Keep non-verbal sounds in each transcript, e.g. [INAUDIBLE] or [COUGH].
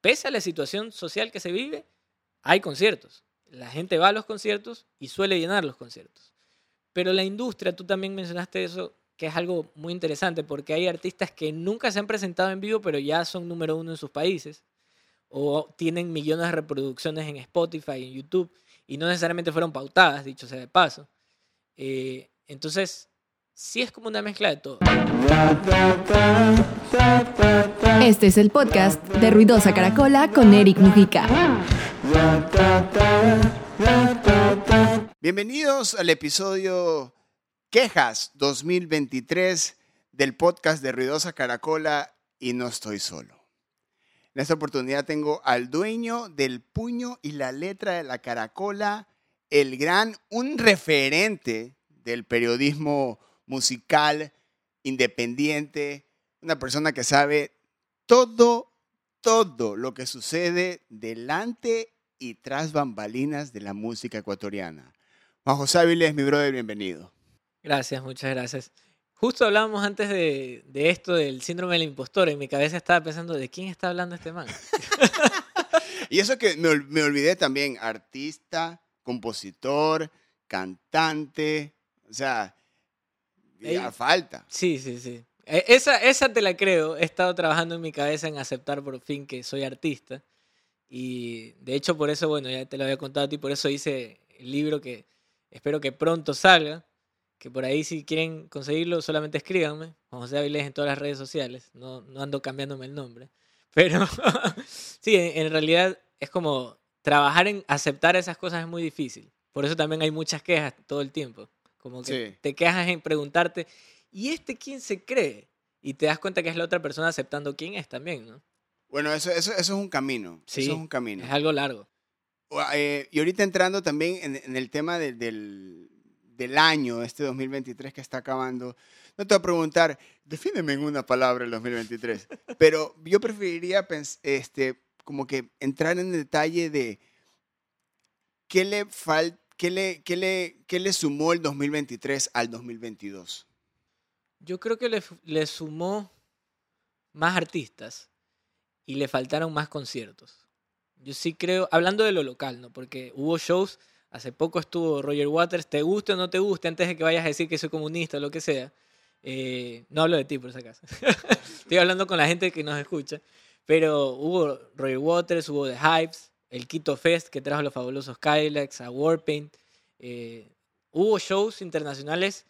pese a la situación social que se vive, hay conciertos. La gente va a los conciertos y suele llenar los conciertos. Pero la industria, tú también mencionaste eso, que es algo muy interesante, porque hay artistas que nunca se han presentado en vivo, pero ya son número uno en sus países, o tienen millones de reproducciones en Spotify, en YouTube, y no necesariamente fueron pautadas, dicho sea de paso. Eh, entonces, sí es como una mezcla de todo. Este es el podcast de Ruidosa Caracola con Eric Mujica. Bienvenidos al episodio Quejas 2023 del podcast de Ruidosa Caracola y no estoy solo. En esta oportunidad tengo al dueño del puño y la letra de la caracola, el gran, un referente del periodismo musical independiente, una persona que sabe todo, todo lo que sucede delante y tras bambalinas de la música ecuatoriana. Juan José Áviles, mi brother, bienvenido. Gracias, muchas gracias. Justo hablábamos antes de, esto del síndrome del impostor. En mi cabeza estaba pensando, ¿de quién está hablando este man? [LAUGHS] y eso que me, me, olvidé también, artista, compositor, cantante, o sea, ya falta. Sí, sí, sí. E, esa, esa te la creo. He estado trabajando en mi cabeza en aceptar por fin que soy artista. Y de hecho por eso, bueno, ya te lo había contado a ti, por eso hice el libro que espero que pronto salga. Que por ahí si quieren conseguirlo, solamente escríbanme. José Avilés en todas las redes sociales. No, no ando cambiándome el nombre. [LAUGHS] Pero [LAUGHS] sí, en, realidad es como trabajar en aceptar esas cosas es muy difícil. Por eso también hay muchas quejas todo el tiempo. Como que te quejas en preguntarte, ¿y este quién se cree? Y te das cuenta que es la otra persona aceptando quién es también, ¿no? Bueno, eso, eso, eso es un camino. Sí, eso es un camino. Es algo largo. Eh, y ahorita entrando también en, el tema del, del, año, este 2023 que está acabando, no te voy a preguntar, defíneme en una palabra el 2023, [LAUGHS] pero yo preferiría este, como que entrar en detalle de qué le falta ¿qué le, qué le, qué le sumó el 2023 al 2022? Yo creo que le, le, sumó más artistas y le faltaron más conciertos. Yo sí creo, hablando de lo local, ¿no? Porque hubo shows, hace poco estuvo Roger Waters, te guste o no te guste, antes de que vayas a decir que soy comunista o lo que sea. Eh, no hablo de ti, por si acaso. [LAUGHS] Estoy hablando con la gente que nos escucha. Pero hubo Roger Waters, hubo The Hypes, el Quito Fest que trajo los fabulosos Kylax, a Warpaint. Eh, hubo shows internacionales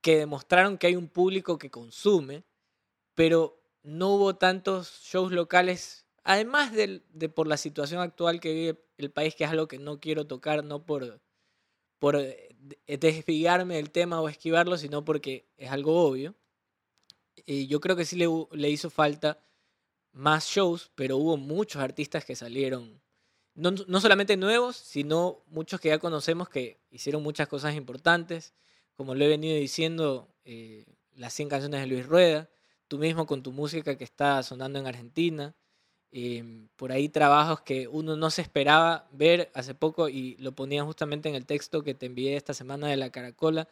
que demostraron que hay un público que consume, pero no hubo tantos shows locales, además de, por la situación actual que vive el país, que es algo que no quiero tocar, no por, por eh, desviarme del tema o esquivarlo, sino porque es algo obvio. Yo creo que sí le hizo falta más shows, pero hubo muchos artistas que salieron no, solamente nuevos, sino muchos que ya conocemos que hicieron muchas cosas importantes, como lo he venido diciendo, eh, las 100 canciones de Luis Rueda, tú mismo con tu música que está sonando en Argentina, em, por ahí trabajos que uno no se esperaba ver hace poco y lo ponía justamente en el texto que te envié esta semana de la Caracola.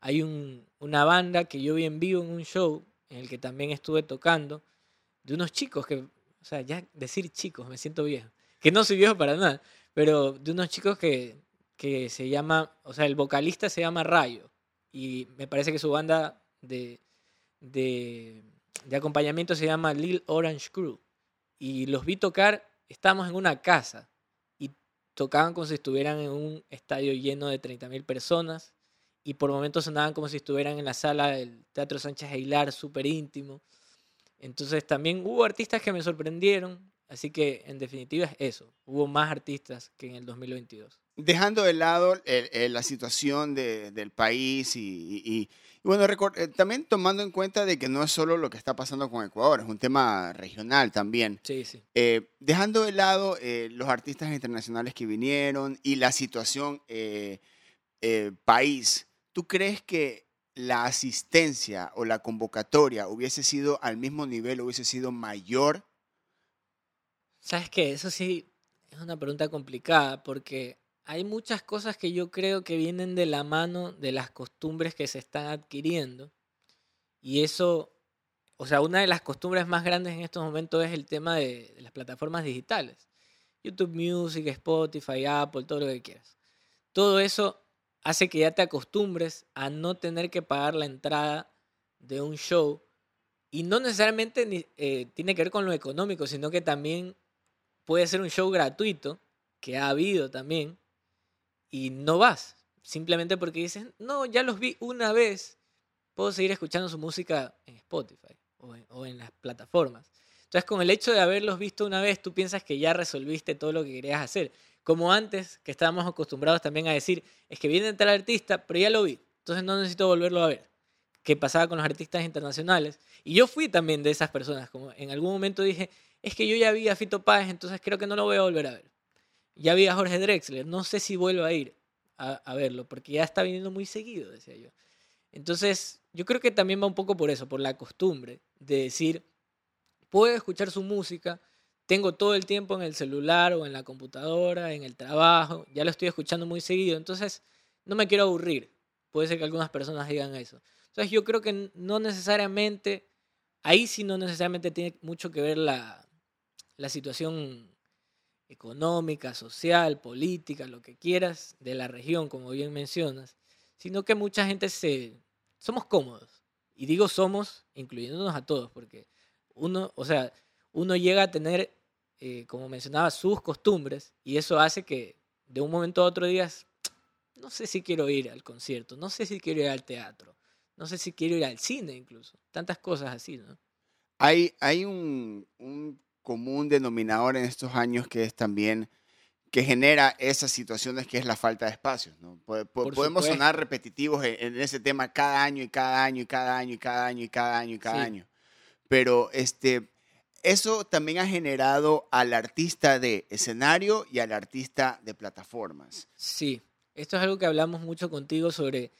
Hay una banda que yo vi en vivo en un show en el que también estuve tocando, de unos chicos que, o sea, ya decir chicos, me siento viejo que no soy viejo para nada, pero de unos chicos que, que se llama, o sea, el vocalista se llama Rayo y me parece que su banda de, de, acompañamiento se llama Lil Orange Crew. Y los vi tocar, estábamos en una casa y tocaban como si estuvieran en un estadio lleno de 30.000 personas y por momentos sonaban como si estuvieran en la sala del Teatro Sánchez Aguilar, súper íntimo. Entonces también hubo artistas que me sorprendieron, Así que en definitiva es eso, hubo más artistas que en el 2022. Dejando de lado la situación del país y, bueno, eh, también tomando en cuenta de que no es solo lo que está pasando con Ecuador, es un tema regional también. Sí, sí. Eh, dejando de lado eh, los artistas internacionales que vinieron y la situación país, ¿tú crees que la asistencia o la convocatoria hubiese sido al mismo nivel, hubiese sido mayor ¿Sabes qué? Eso sí es una pregunta complicada porque hay muchas cosas que yo creo que vienen de la mano de las costumbres que se están adquiriendo y eso o sea, una de las costumbres más grandes en estos momentos es el tema de, las plataformas digitales. YouTube Music, Spotify, Apple, todo lo que quieras. Todo eso hace que ya te acostumbres a no tener que pagar la entrada de un show. Y no necesariamente eh, tiene que ver con lo económico, sino que también puede ser un show gratuito, que ha habido también, y no vas. Simplemente porque dices, no, ya los vi una vez, puedo seguir escuchando su música en Spotify o en, las plataformas. Entonces, con el hecho de haberlos visto una vez, tú piensas que ya resolviste todo lo que querías hacer. Como antes, que estábamos acostumbrados también a decir, es que viene tal artista, pero ya lo vi, entonces no necesito volverlo a ver. Que pasaba con los artistas internacionales. Y yo fui también de esas personas, como en algún momento dije, es que yo ya vi a Fito Páez, entonces creo que no lo voy a volver a ver. Ya vi a Jorge Drexler, no sé si vuelvo a ir a, verlo, porque ya está viniendo muy seguido, decía yo. Entonces, yo creo que también va un poco por eso, por la costumbre de decir, puedo escuchar su música, tengo todo el tiempo en el celular o en la computadora, en el trabajo, ya lo estoy escuchando muy seguido, entonces no me quiero aburrir. Puede ser que algunas personas digan eso. Entonces yo creo que no necesariamente, ahí sí no necesariamente tiene mucho que ver la, la situación económica, social, política, lo que quieras, de la región, como bien mencionas, sino que mucha gente se... Somos cómodos. Y digo somos, incluyéndonos a todos, porque uno, o sea, uno llega a tener, eh, como mencionaba, sus costumbres y eso hace que de un momento a otro digas, no sé si quiero ir al concierto, no sé si quiero ir al teatro, no sé si quiero ir al cine incluso, tantas cosas así, ¿no? Hay, hay un, un común denominador en estos años que es también que genera esas situaciones que es la falta de espacios. ¿no? Podemos sonar repetitivos en, en ese tema cada año y cada año y cada año y cada año y cada año y cada Sí. año. Pero este, eso también ha generado al artista de escenario y al artista de plataformas. Sí, esto es algo que hablamos mucho contigo sobre,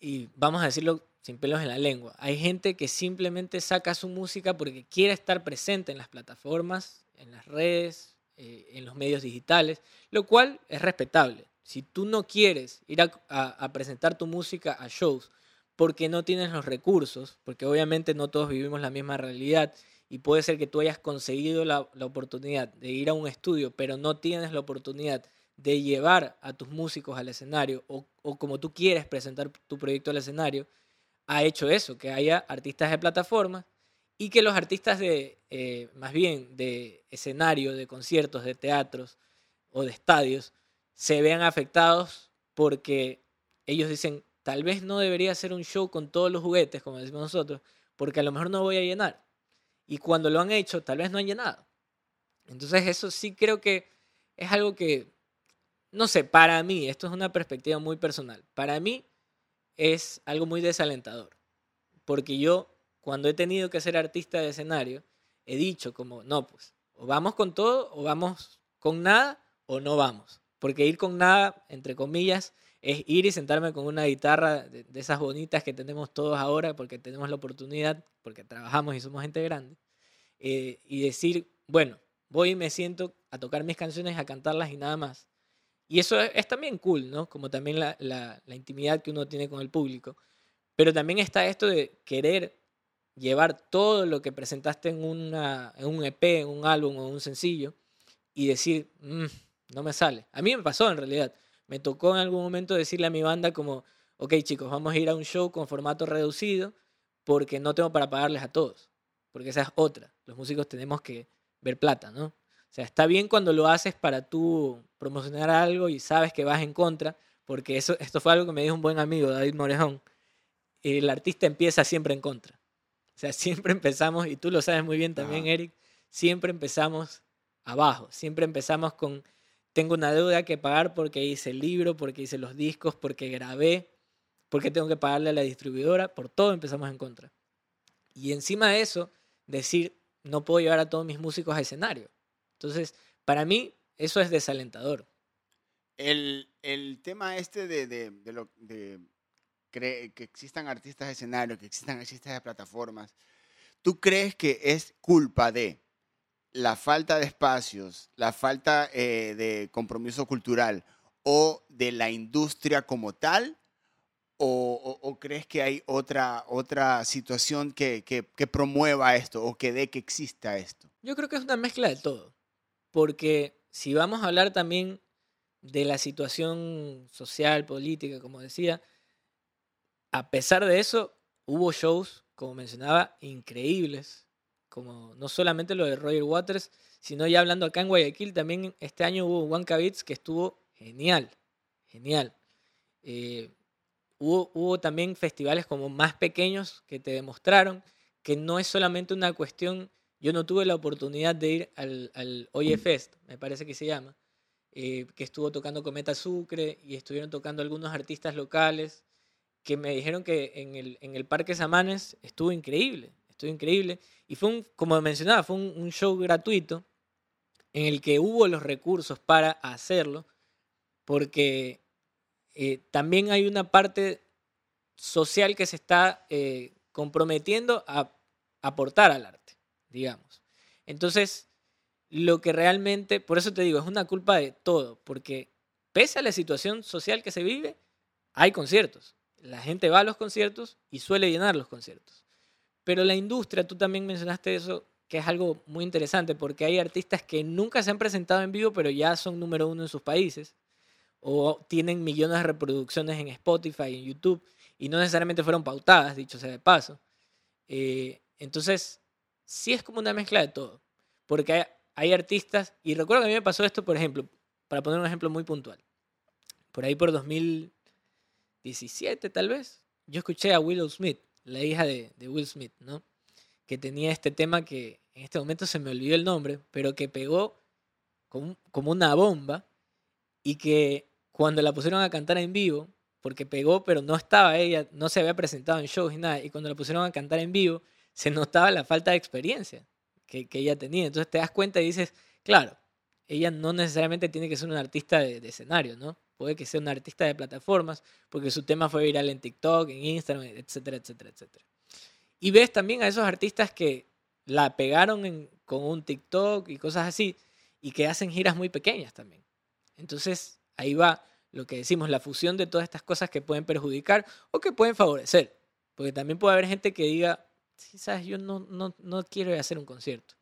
y vamos a decirlo sin pelos en la lengua, hay gente que simplemente saca su música porque quiere estar presente en las plataformas, en las redes, eh, en los medios digitales, lo cual es respetable. Si tú no quieres ir a, presentar tu música a shows porque no tienes los recursos, porque obviamente no todos vivimos la misma realidad y puede ser que tú hayas conseguido la, la oportunidad de ir a un estudio, pero no tienes la oportunidad de llevar a tus músicos al escenario o, o como tú quieres presentar tu proyecto al escenario, ha hecho eso, que haya artistas de plataformas y que los artistas de, eh, más bien, de escenario, de conciertos, de teatros o de estadios, se vean afectados porque ellos dicen, tal vez no debería ser un show con todos los juguetes, como decimos nosotros, porque a lo mejor no voy a llenar. Y cuando lo han hecho, tal vez no han llenado. Entonces eso sí creo que es algo que, no sé, para mí, esto es una perspectiva muy personal, para mí es algo muy desalentador. Porque yo, cuando he tenido que ser artista de escenario, he dicho como, no, pues, o vamos con todo, o vamos con nada, o no vamos. Porque ir con nada, entre comillas, es ir y sentarme con una guitarra de, esas bonitas que tenemos todos ahora, porque tenemos la oportunidad, porque trabajamos y somos gente grande, eh, y decir, bueno, voy y me siento a tocar mis canciones, a cantarlas y nada más. Y eso es, también cool, ¿no? Como también la, intimidad que uno tiene con el público. Pero también está esto de querer llevar todo lo que presentaste en, una, en un EP, en un álbum o un sencillo y decir, "Mm, no me sale. A mí me pasó en realidad. Me tocó en algún momento decirle a mi banda como, ok chicos, vamos a ir a un show con formato reducido porque no tengo para pagarles a todos. Porque esa es otra. Los músicos tenemos que ver plata, ¿no? O sea, está bien cuando lo haces para tú promocionar algo y sabes que vas en contra, porque eso, esto fue algo que me dijo un buen amigo, David Morejón. El artista empieza siempre en contra. O sea, [LAUGHS] siempre empezamos, y tú lo sabes muy bien también, Ajá. Eric, siempre empezamos abajo, siempre empezamos con, tengo una deuda que pagar porque hice el libro, porque hice los discos, porque grabé, porque tengo que pagarle a la distribuidora, por todo empezamos en contra. Y encima de eso, decir, no puedo llevar a todos mis músicos a escenario. Entonces, para mí, eso es desalentador. El, el tema este de, de, de lo, de que existan artistas de escenario, que existan artistas de plataformas, ¿tú crees que es culpa de la falta de espacios, la falta eh, de compromiso cultural o de la industria como tal? o, o- o crees que hay otra, otra situación que, que- que promueva esto o que dé que exista esto? Yo creo que es una mezcla de todo. Porque si vamos a hablar también de la situación social, política, como decía, a pesar de eso, hubo shows, como mencionaba, increíbles. Como no solamente lo de Roger Waters, sino ya hablando acá en Guayaquil, también este año hubo Wanka Beats que estuvo genial. Genial. Eh, hubo, hubo también festivales como más pequeños que te demostraron que no es solamente una cuestión. Yo no tuve la oportunidad de ir al, Oye Fest, me parece que se llama, eh, que estuvo tocando Cometa Sucre y estuvieron tocando algunos artistas locales que me dijeron que en el, Parque Samanes estuvo increíble, estuvo increíble. Y fue un, como mencionaba, fue un, un show gratuito en el que hubo los recursos para hacerlo, porque eh, también hay una parte social que se está eh, comprometiendo a aportar al arte, digamos. Entonces, lo que realmente, por eso te digo, es una culpa de todo, porque pese a la situación social que se vive, hay conciertos. La gente va a los conciertos y suele llenar los conciertos. Pero la industria, tú también mencionaste eso, que es algo muy interesante, porque hay artistas que nunca se han presentado en vivo, pero ya son número uno en sus países, o tienen millones de reproducciones en Spotify, en YouTube, y no necesariamente fueron pautadas, dicho sea de paso. Eh, entonces, sí es como una mezcla de todo, porque hay, artistas, y recuerdo que a mí me pasó esto, por ejemplo, para poner un ejemplo muy puntual, por ahí por 2017 tal vez, yo escuché a Willow Smith, la hija de, de Will Smith, ¿no? Que tenía este tema que en este momento se me olvidó el nombre, pero que pegó como, como una bomba y que cuando la pusieron a cantar en vivo, porque pegó, pero no estaba ella, no se había presentado en shows y nada, y cuando la pusieron a cantar en vivo, se notaba la falta de experiencia que, que ella tenía. Entonces te das cuenta y dices, claro, ella no necesariamente tiene que ser una artista de, de escenario, ¿no? Puede que sea una artista de plataformas, porque su tema fue viral en TikTok, en Instagram, etcétera, etcétera, etcétera. Y ves también a esos artistas que la pegaron en- con un TikTok y cosas así, y que hacen giras muy pequeñas también. Entonces, ahí va lo que decimos, la fusión de todas estas cosas que pueden perjudicar o que pueden favorecer. Porque también puede haber gente que diga, sabes, yo no, no, no quiero hacer un concierto.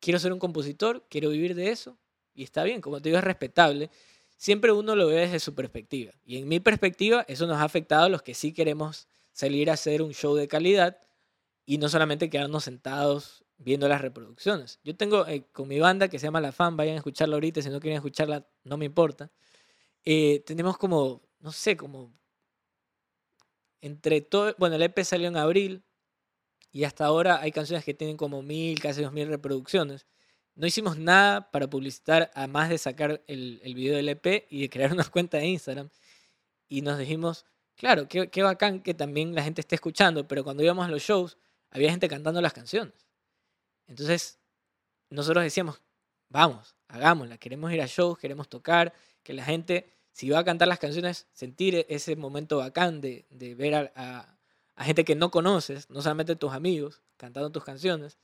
Quiero ser un compositor, quiero vivir de eso, y está bien, como te digo, es respetable. Siempre uno lo ve desde su perspectiva. Y en mi perspectiva, eso nos ha afectado a los que sí queremos salir a hacer un show de calidad y no solamente quedarnos sentados viendo las reproducciones. Yo tengo eh, con mi banda que se llama La Fan, vayan a escucharla ahorita, si no quieren escucharla, no me importa. Eh, tenemos como, no sé, como entre todo, bueno, el EP salió en abril y hasta ahora hay canciones que tienen como mil, casi dos mil reproducciones. No hicimos nada para publicitar, además de sacar el, el video del EP y de crear una [LAUGHS] cuenta de Instagram. Y nos dijimos, claro, qué, qué bacán que también la gente esté escuchando, pero cuando íbamos a los shows, había gente cantando las canciones. Entonces, nosotros decíamos, vamos, hagámosla, queremos ir a shows, queremos tocar, que la gente, si va a cantar las canciones, sentir ese momento bacán de, de ver a, a- a gente que no conoces, no solamente tus amigos, cantando tus canciones,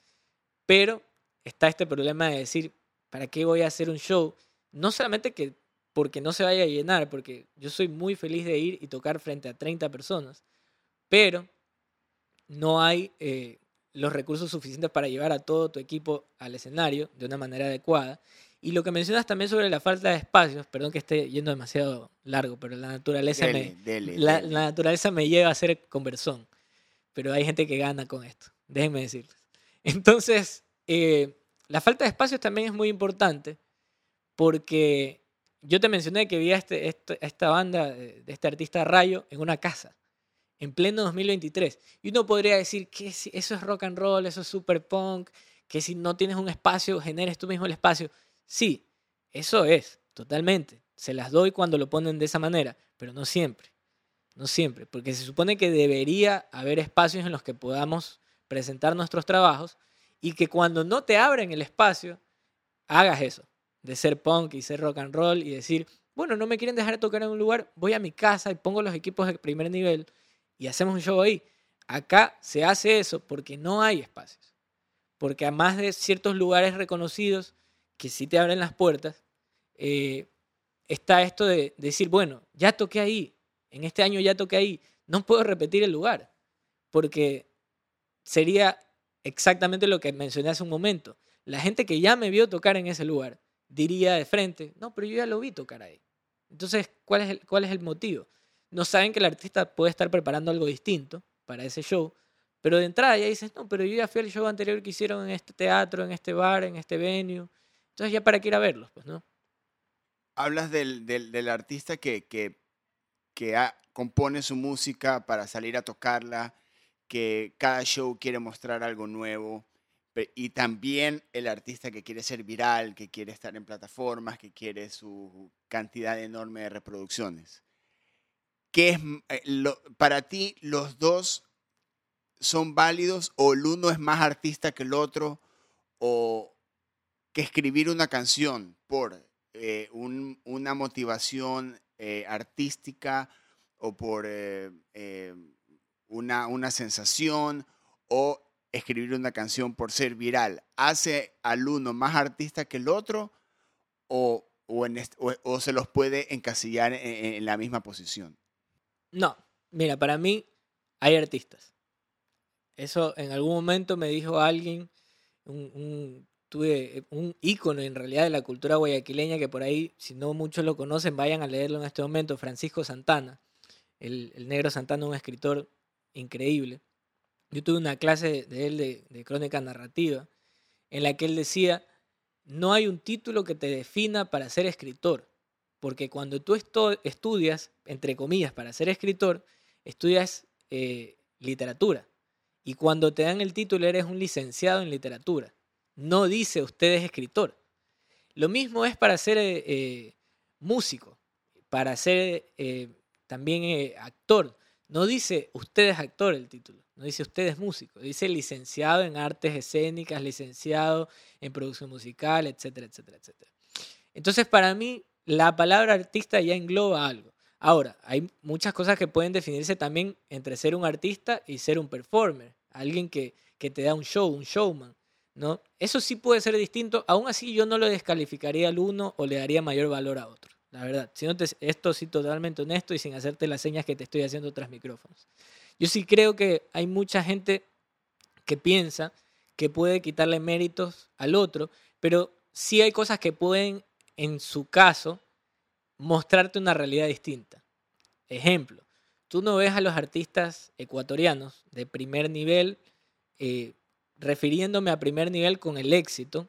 pero está este problema de decir, ¿para qué voy a hacer un show? No solamente que porque no se vaya a llenar, porque yo soy muy feliz de ir y tocar frente a 30 personas, pero no hay eh, los recursos suficientes para llevar a todo tu equipo al escenario de una manera adecuada. Y lo que mencionas también sobre la falta de espacios, perdón que esté yendo demasiado largo, pero la naturaleza, Dele, me, dele, la, dele. la naturaleza me lleva a ser conversón, pero hay gente que gana con esto, déjenme decirles. [LAUGHS] Entonces, eh, la falta de espacios también es muy importante porque yo te mencioné que vi a, este, este- esta banda de de este artista Rayo en una casa, en pleno 2023. Y uno podría decir que si eso es rock and roll, eso es super punk, que si no tienes un espacio, generes tú mismo el espacio. Sí, eso es, totalmente. Se las doy cuando lo ponen de esa manera, pero no siempre. No siempre, porque se supone que debería haber espacios en los que podamos presentar nuestros trabajos y que cuando no te abren el espacio, hagas eso, de ser punk y ser rock and roll y decir, bueno, no me quieren dejar tocar en un lugar, voy a mi casa y pongo los equipos de primer nivel y hacemos un show ahí. Acá se hace eso porque no hay espacios. Porque además de ciertos lugares reconocidos que sí te abren las puertas, eh, está esto de decir, bueno, ya toqué ahí, en este año ya toqué ahí, no puedo repetir el lugar, porque sería exactamente lo que mencioné hace un momento. La gente que ya me vio tocar en ese lugar diría de frente, no, pero yo ya lo vi tocar ahí. Entonces, ¿cuál es el, cuál es el motivo? No saben que el artista puede estar preparando algo distinto para ese show, pero de entrada ya dices, no, pero yo ya fui al show anterior que hicieron en este teatro, en este bar, en este venue. Entonces, ya para qué ir a verlos, pues, ¿no? Hablas del, del, artista que, que, que compone su música para salir a tocarla, que cada show quiere mostrar algo nuevo, y también el artista que quiere ser viral, que quiere estar en plataformas, que quiere su cantidad enorme de reproducciones. ¿Qué es, eh, para ti, los dos son válidos o el uno es más artista que el otro o que escribir una canción por eh, un- una motivación eh, artística o por eh, una, una sensación o escribir una canción por ser viral hace al uno más artista que el otro o, o, se los puede encasillar en- en la misma posición. No, mira, para mí hay artistas. Eso en algún momento me dijo alguien, un- tuve un ícono en realidad de la cultura guayaquileña que por ahí, si no muchos lo conocen, vayan a leerlo en este momento, Francisco Santana, el, el negro Santana, un escritor increíble. Yo tuve una clase de él de, de crónica narrativa en la que él decía, no hay un título que te defina para ser escritor, porque cuando tú estudias, entre comillas, para ser escritor, estudias eh, literatura. Y cuando te dan el título eres un licenciado en literatura. No dice usted es escritor. Lo mismo es para ser eh, eh, músico, para ser eh, también actor. No dice usted es actor el título, no dice usted es músico, dice licenciado en artes escénicas, licenciado en producción musical, etcétera, etcétera, etcétera. Entonces, para mí, la palabra artista ya engloba algo. Ahora, hay muchas cosas que pueden definirse también entre ser un artista y ser un performer, alguien que, que te da un show, un showman, ¿no? Eso sí puede ser distinto, aún así yo no lo descalificaría al uno o le daría mayor valor a otro, la verdad. Siéndote esto sí totalmente honesto y sin hacerte las señas que te estoy haciendo tras micrófonos. Yo sí creo que hay mucha gente que piensa que puede quitarle méritos al otro, pero sí hay cosas que pueden, en su caso, mostrarte una realidad distinta. Ejemplo, tú no ves a los artistas ecuatorianos de primer nivel, eh, refiriéndome a primer nivel con el éxito,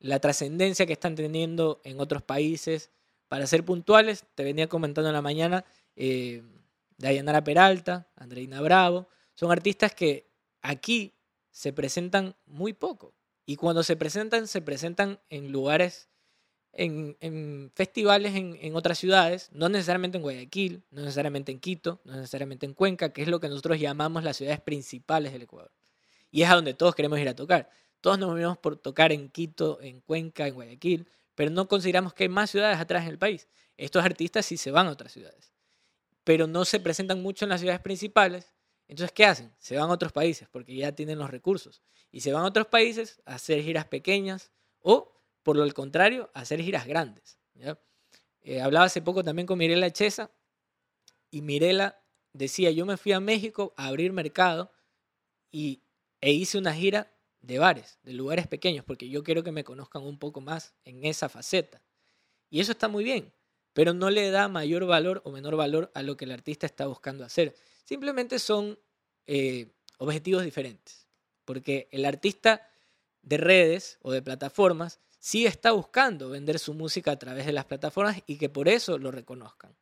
la trascendencia que están teniendo en otros países. Para ser puntuales, te venía comentando en la mañana, eh, Dayanara Peralta, Andreina Bravo, son artistas que aquí se presentan muy poco. Y cuando se presentan, se presentan en lugares, en, festivales en otras ciudades, no necesariamente en Guayaquil, no necesariamente en Quito, no necesariamente en Cuenca, que es lo que nosotros llamamos las ciudades principales del Ecuador. Y es a donde todos queremos ir a tocar. Todos nos movemos por tocar en Quito, en Cuenca, en Guayaquil, pero no consideramos que hay más ciudades atrás en el país. Estos artistas sí se van a otras ciudades, pero no se presentan mucho en las ciudades principales. Entonces, ¿qué hacen? Se van a otros países porque ya tienen los recursos. Y se van a otros países a hacer giras pequeñas o, por lo contrario, a hacer giras grandes. ¿ya? Eh, hablaba hace poco también con Mirela Chesa y Mirela decía, yo me fui a México a abrir mercado y, e hice una gira de bares, de lugares pequeños, porque yo quiero que me conozcan un poco más en esa faceta. Y eso está muy bien, pero no le da mayor valor o menor valor a lo que el artista está buscando hacer. Simplemente son eh, objetivos diferentes, porque el artista de redes o de plataformas sí está buscando vender su música a través de las plataformas y que por eso lo reconozcan.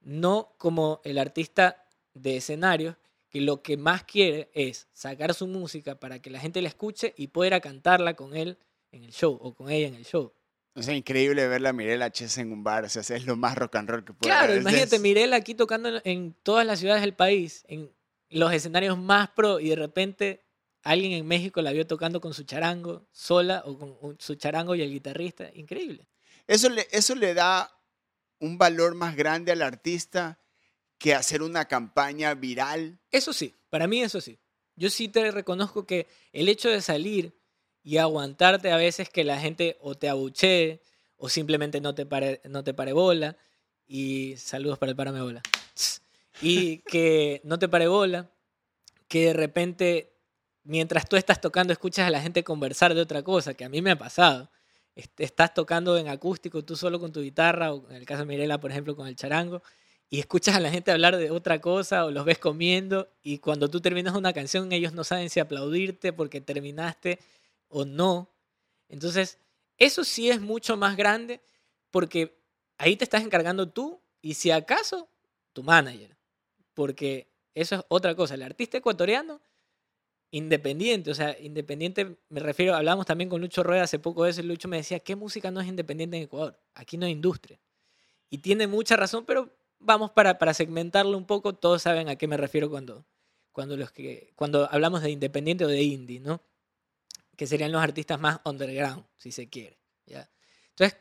No como el artista de escenarios que lo que más quiere es sacar su música para que la gente la escuche y poder cantarla con él en el show o con ella en el show. O sea, increíble verla a Mirela Chess en un bar. O sea, es lo más rock and roll que puede Claro, haber. Imagínate, Mirela aquí tocando en, todas las ciudades del país, en los escenarios más pro, y de repente alguien en México la vio tocando con su charango sola o con su charango y el guitarrista. Increíble. Eso le, eso le da un valor más grande al artista que hacer una campaña viral. Eso sí, para mí eso sí. Yo sí te reconozco que el hecho de salir y aguantarte a veces que la gente o te abuchee o simplemente no te pare, no te pare bola y saludos para el parame bola. [LAUGHS] y que no te pare bola, que de repente, mientras tú estás tocando, escuchas a la gente conversar de otra cosa, que a mí me ha pasado. Est- Estás tocando en acústico, tú solo con tu guitarra, o en el caso de Mirela, por ejemplo, con el charango, y escuchas a la gente hablar de otra cosa, o los ves comiendo, y cuando tú terminas una canción, ellos no saben si aplaudirte porque terminaste o no. Entonces, eso sí es mucho más grande porque ahí te estás encargando tú y si acaso tu manager. Porque eso es otra cosa. El artista ecuatoriano, independiente, o sea, independiente, me refiero, hablamos también con Lucho Rueda hace poco de eso y Lucho me decía, ¿qué música no es independiente en Ecuador? Aquí no hay industria. Y tiene mucha razón, pero vamos para, segmentarlo un poco, todos saben a qué me refiero cuando, cuando, los que, cuando hablamos de independiente o de indie, ¿no? Que serían los artistas más underground, si se quiere. ¿ya? Entonces,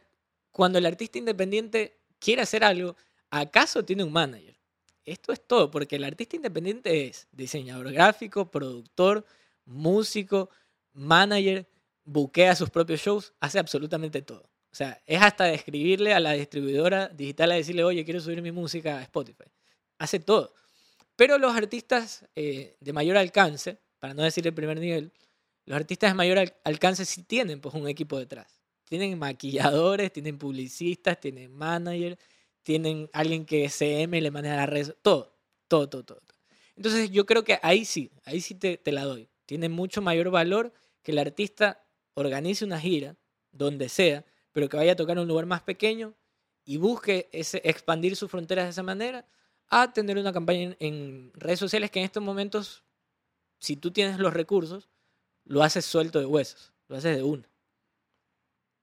cuando el artista independiente quiere hacer algo, ¿acaso tiene un manager? Esto es todo, porque el artista independiente es diseñador gráfico, productor, músico, manager, buquea sus propios shows, hace absolutamente todo. O sea, es hasta escribirle a la distribuidora digital a decirle, oye, quiero subir mi música a Spotify. Hace todo. Pero los artistas eh, de mayor alcance, para no decir el primer nivel, los artistas de mayor al- alcance sí tienen pues un equipo detrás. Tienen maquilladores, tienen publicistas, tienen manager, tienen alguien que CM le maneja las redes, todo, todo, todo, todo. Entonces yo creo que ahí sí, ahí sí te, te la doy. Tiene mucho mayor valor que el artista organice una gira, donde sea, pero que vaya a tocar en un lugar más pequeño y busque ese, expandir sus fronteras de esa manera, a tener una campaña en, en redes sociales que en estos momentos, si tú tienes los recursos, lo haces suelto de huesos, lo haces de una.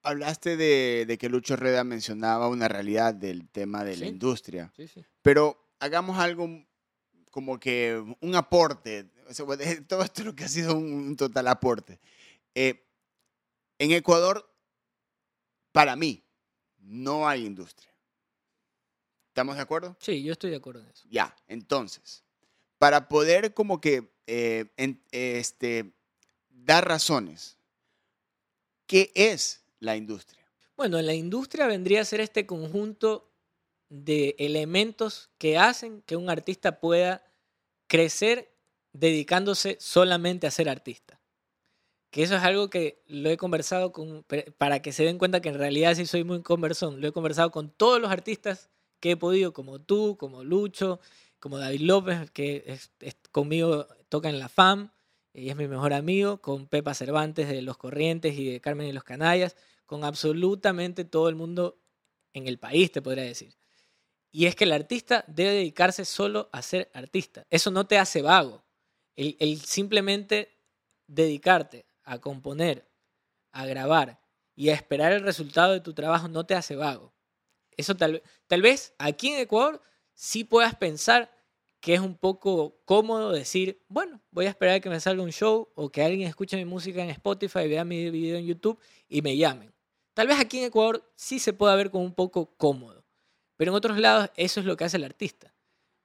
Hablaste de, de que Lucho Reda mencionaba una realidad del tema de la industria, Sí, sí. pero hagamos algo como que un aporte. o sea, [LAUGHS] todo esto lo que ha sido un, un total aporte. Eh, en Ecuador, para mí, no hay industria. ¿Estamos de acuerdo? Sí, yo estoy de acuerdo en eso. Ya, entonces, para poder como que eh, en- este, dar razones, ¿qué es la industria? Bueno, la industria vendría a ser este conjunto de elementos que hacen que un artista pueda crecer dedicándose solamente a ser artista. Que eso es algo que lo he conversado con, para que se den cuenta que en realidad sí soy muy conversón. Lo he conversado con todos los artistas que he podido, como tú, como Lucho, como David López, que es- conmigo toca en la FAM, y es mi mejor amigo, con Pepa Cervantes de Los Corrientes y de Carmen y los Canallas, con absolutamente todo el mundo en el país, te podría decir. Y es que el artista debe dedicarse solo a ser artista. Eso no te hace vago. El simplemente dedicarte a componer, a grabar y a esperar el resultado de tu trabajo no te hace vago. Eso tal, tal vez aquí en Ecuador sí puedas pensar que es un poco cómodo decir, bueno, voy a esperar a que me salga un show o que alguien escuche mi música en Spotify, vea mi video en YouTube y me llamen. Tal vez aquí en Ecuador sí se pueda ver como un poco cómodo, pero en otros lados eso es lo que hace el artista.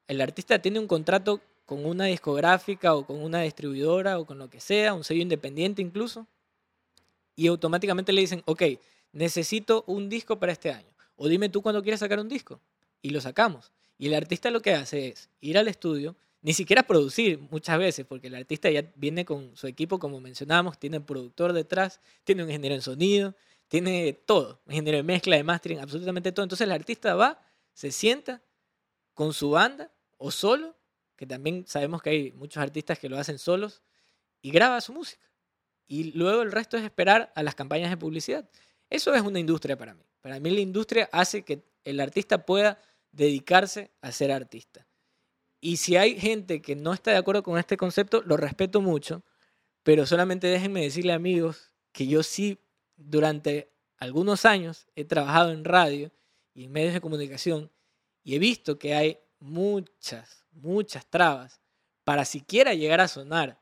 El artista tiene un contrato con una discográfica o con una distribuidora o con lo que sea, un sello independiente incluso, y automáticamente le dicen, ok, necesito un disco para este año, o dime tú cuándo quieres sacar un disco, y lo sacamos. Y el artista lo que hace es ir al estudio, ni siquiera producir muchas veces, porque el artista ya viene con su equipo, como mencionábamos, tiene un productor detrás, tiene un ingeniero en sonido, tiene todo, ingeniero de mezcla, de mastering, absolutamente todo. Entonces el artista va, se sienta con su banda o solo, que también sabemos que hay muchos artistas que lo hacen solos, y graba su música. Y luego el resto es esperar a las campañas de publicidad. Eso es una industria para mí. Para mí la industria hace que el artista pueda dedicarse a ser artista. Y si hay gente que no está de acuerdo con este concepto, lo respeto mucho, pero solamente déjenme decirle amigos que yo sí durante algunos años he trabajado en radio y en medios de comunicación y he visto que hay muchas, muchas trabas para siquiera llegar a sonar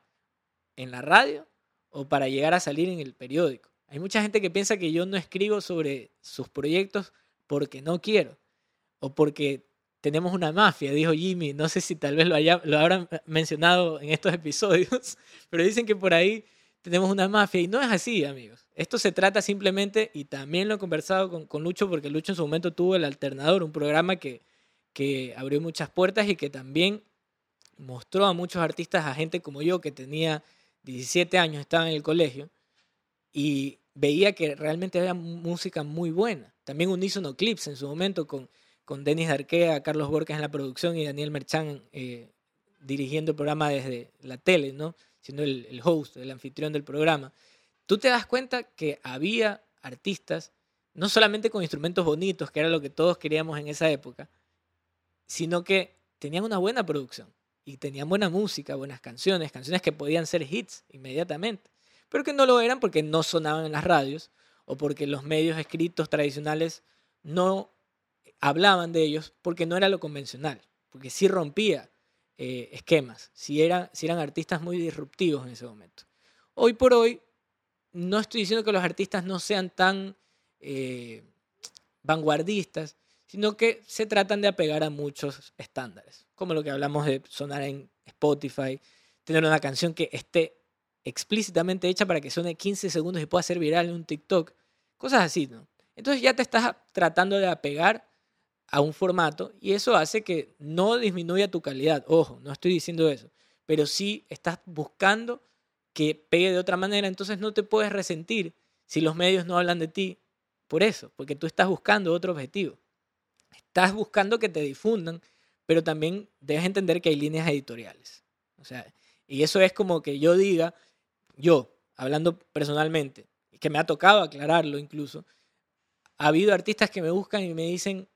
en la radio o para llegar a salir en el periódico. Hay mucha gente que piensa que yo no escribo sobre sus proyectos porque no quiero o porque tenemos una mafia, dijo Jimmy. No sé si tal vez lo, haya, lo habrán mencionado en estos episodios, [LAUGHS] pero dicen que por ahí tenemos una mafia y no es así, amigos. Esto se trata simplemente, y también lo he conversado con, con Lucho, porque Lucho en su momento tuvo el alternador, un programa que, que abrió muchas puertas y que también mostró a muchos artistas, a gente como yo que tenía 17 años, estaba en el colegio y veía que realmente había música muy buena. También Unísono Clips en su momento con, con Denis Darquea, Carlos Borges en la producción y Daniel Merchán eh, dirigiendo el programa desde la tele, ¿no? siendo el, el host, el anfitrión del programa. Tú te das cuenta que había artistas, no solamente con instrumentos bonitos, que era lo que todos queríamos en esa época, sino que tenían una buena producción y tenían buena música, buenas canciones, canciones que podían ser hits inmediatamente, pero que no lo eran porque no sonaban en las radios o porque los medios escritos tradicionales no hablaban de ellos porque no era lo convencional, porque sí rompía eh, esquemas, si, era, si eran artistas muy disruptivos en ese momento. Hoy por hoy, no estoy diciendo que los artistas no sean tan eh, vanguardistas, sino que se tratan de apegar a muchos estándares, como lo que hablamos de sonar en Spotify, tener una canción que esté explícitamente hecha para que suene 15 segundos y pueda ser viral en un TikTok, cosas así, ¿no? Entonces ya te estás tratando de apegar a un formato y eso hace que no disminuya tu calidad, ojo, no estoy diciendo eso, pero sí estás buscando que pegue de otra manera, entonces no te puedes resentir si los medios no hablan de ti por eso, porque tú estás buscando otro objetivo. Estás buscando que te difundan, pero también debes entender que hay líneas editoriales. O sea, y eso es como que yo diga, yo, hablando personalmente, que me ha tocado aclararlo incluso, ha habido artistas que me buscan y me dicen,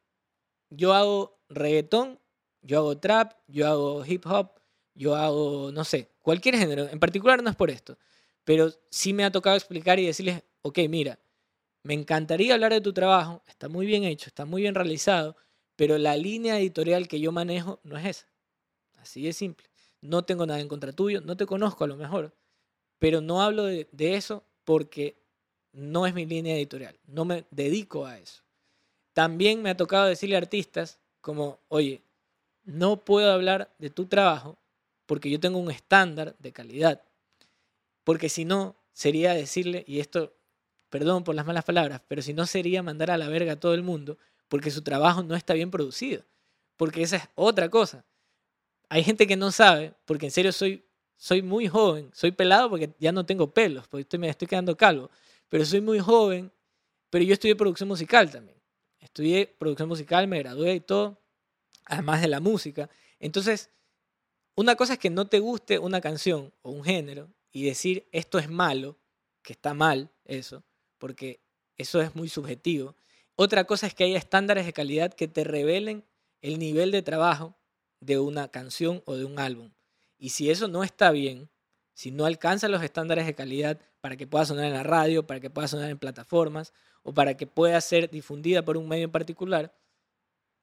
yo hago reggaetón, yo hago trap, yo hago hip hop, yo hago, no sé, cualquier género. En particular no es por esto, pero sí me ha tocado explicar y decirles, ok, mira, me encantaría hablar de tu trabajo, está muy bien hecho, está muy bien realizado, pero la línea editorial que yo manejo no es esa. Así de simple. No tengo nada en contra tuyo, no te conozco a lo mejor, pero no hablo de, eso porque no es mi línea editorial, no me dedico a eso. También me ha tocado decirle a artistas como, oye, no puedo hablar de tu trabajo porque yo tengo un estándar de calidad. Porque si no, sería decirle, y esto, perdón por las malas palabras, pero si no sería mandar a la verga a todo el mundo porque su trabajo no está bien producido. Porque esa es otra cosa. Hay gente que no sabe, porque en serio soy, soy muy joven, soy pelado porque ya no tengo pelos, porque estoy, me estoy quedando calvo, pero soy muy joven, pero yo estudié producción musical también. Estudié producción musical, me gradué y todo, además de la música. Entonces, una cosa es que no te guste una canción o un género y decir esto es malo, que está mal eso, porque eso es muy subjetivo. Otra cosa es que haya estándares de calidad que te revelen el nivel de trabajo de una canción o de un álbum. Y si eso no está bien, si no alcanza los estándares de calidad para que pueda sonar en la radio, para que pueda sonar en plataformas o para que pueda ser difundida por un medio en particular,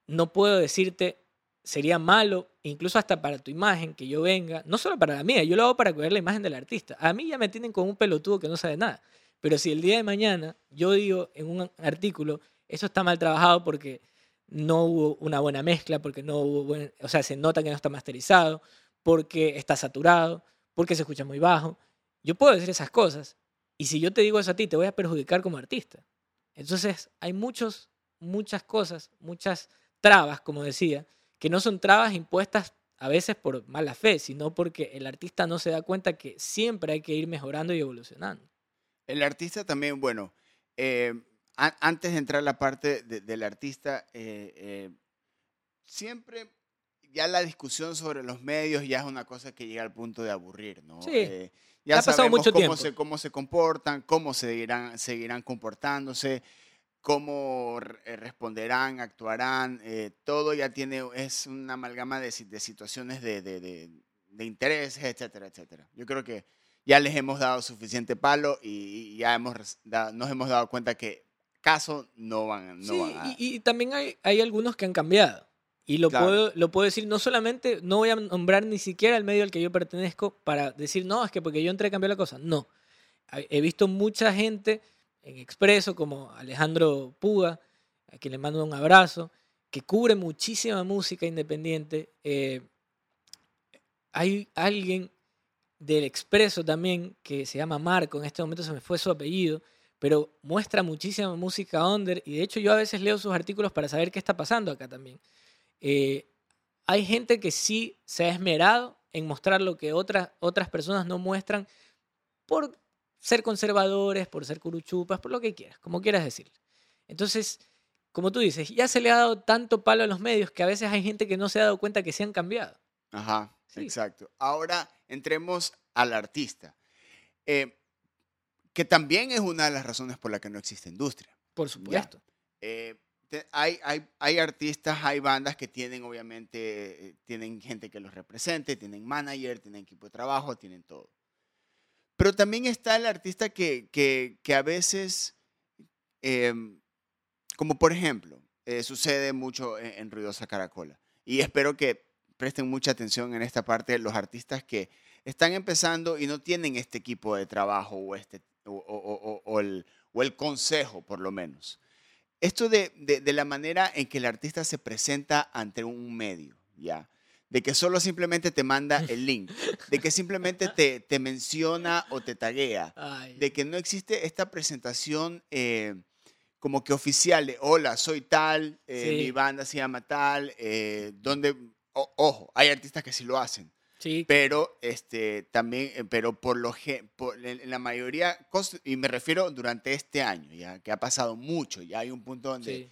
no puedo decirte sería malo, incluso hasta para tu imagen, que yo venga, no solo para la mía, yo lo hago para cuidar la imagen del artista. A mí ya me tienen con un pelotudo que no sabe nada. Pero si el día de mañana yo digo en un artículo, eso está mal trabajado porque no hubo una buena mezcla, porque no hubo buen, o sea, se nota que no está masterizado, porque está saturado, porque se escucha muy bajo. Yo puedo decir esas cosas. Y si yo te digo eso a ti, te voy a perjudicar como artista. Entonces, hay muchos, muchas cosas, muchas trabas, como decía, que no son trabas impuestas a veces por mala fe, sino porque el artista no se da cuenta que siempre hay que ir mejorando y evolucionando. El artista también, bueno, eh, antes de entrar a la parte del artista, eh, eh, siempre ya la discusión sobre los medios ya es una cosa que llega al punto de aburrir, ¿no? Sí. ya ha pasado mucho cómo tiempo. Se, cómo se comportan, cómo seguirán, seguirán comportándose cómo responderán, actuarán, todo ya tiene, es una amalgama de, de situaciones de, de, de, intereses, etcétera, etcétera. Yo creo que ya les hemos dado suficiente palo y, ya hemos, nos hemos dado cuenta que caso no van, no sí, van a... y, y, también hay, hay algunos que han cambiado. Y lo, Claro. puedo, lo puedo decir, no solamente, no voy a nombrar ni siquiera el medio al que yo pertenezco para decir, no, es que porque yo entré cambió la cosa. No. He he visto mucha gente en Expreso, como Alejandro Puga, a quien le mando un abrazo, que cubre muchísima música independiente. Eh, hay alguien del Expreso también que se llama Marco, en este momento se me fue su apellido, pero muestra muchísima música under y de hecho yo a veces leo sus artículos para saber qué está pasando acá también. eh, hay gente que sí se ha esmerado en mostrar lo que otras, otras personas no muestran por ser conservadores, por ser curuchupas, por lo que quieras, como quieras decir. Entonces, como tú dices, ya se le ha dado tanto palo a los medios que a veces hay gente que no se ha dado cuenta que se han cambiado. Ajá, Sí. exacto. Ahora entremos al artista, eh, que también es una de las razones por la que no existe industria. Por supuesto. Eh, te- hay, hay, hay artistas, hay bandas que tienen, obviamente, eh, tienen gente que los represente, tienen manager, tienen equipo de trabajo, tienen todo. Pero también está el artista que, que, que a veces, em, como por ejemplo, eh, sucede mucho en, en Ruidosa Caracola. Y espero que presten mucha atención en esta parte, los artistas que están empezando y no tienen este equipo de trabajo o, este, o, o- o- el, o el consejo, por lo menos. Esto de, de- de la manera en que el artista se presenta ante un medio, ¿ya? De que solo simplemente te manda [LAUGHS] el link, de que simplemente te, te menciona o te taguea, de que no existe esta presentación eh, como que oficial de, hola, soy tal, eh, Sí. mi banda se llama tal, eh, donde, o- ojo, hay artistas que sí lo hacen, sí, pero este también eh, pero por lo por, en la mayoría y me refiero durante este año ya que ha pasado mucho ya hay un punto donde sí.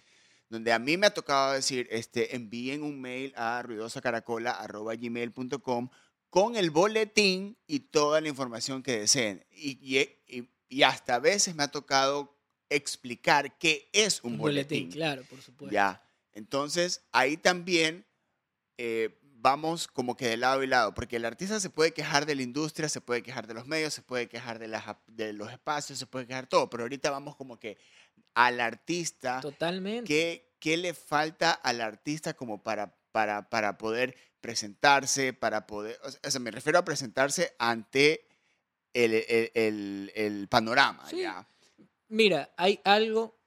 donde a mí me ha tocado decir este envíen un mail a ruidosacaracola@gmail.com con el boletín y toda la información que deseen. Y, y- y- y hasta a veces me ha tocado explicar qué es un, Un boletín, boletín, claro, por supuesto. ya. Entonces ahí también eh, vamos como que de lado y lado, porque el artista se puede quejar de la industria, se puede quejar de los medios, se puede quejar de, las, de los espacios, se puede quejar todo, pero ahorita vamos como que al artista, Totalmente. ¿qué, qué le falta al artista como para, para, para poder presentarse, para poder, o sea, o sea, me refiero a presentarse ante el, el- el- el panorama, Sí. ¿ya? Mira, hay algo.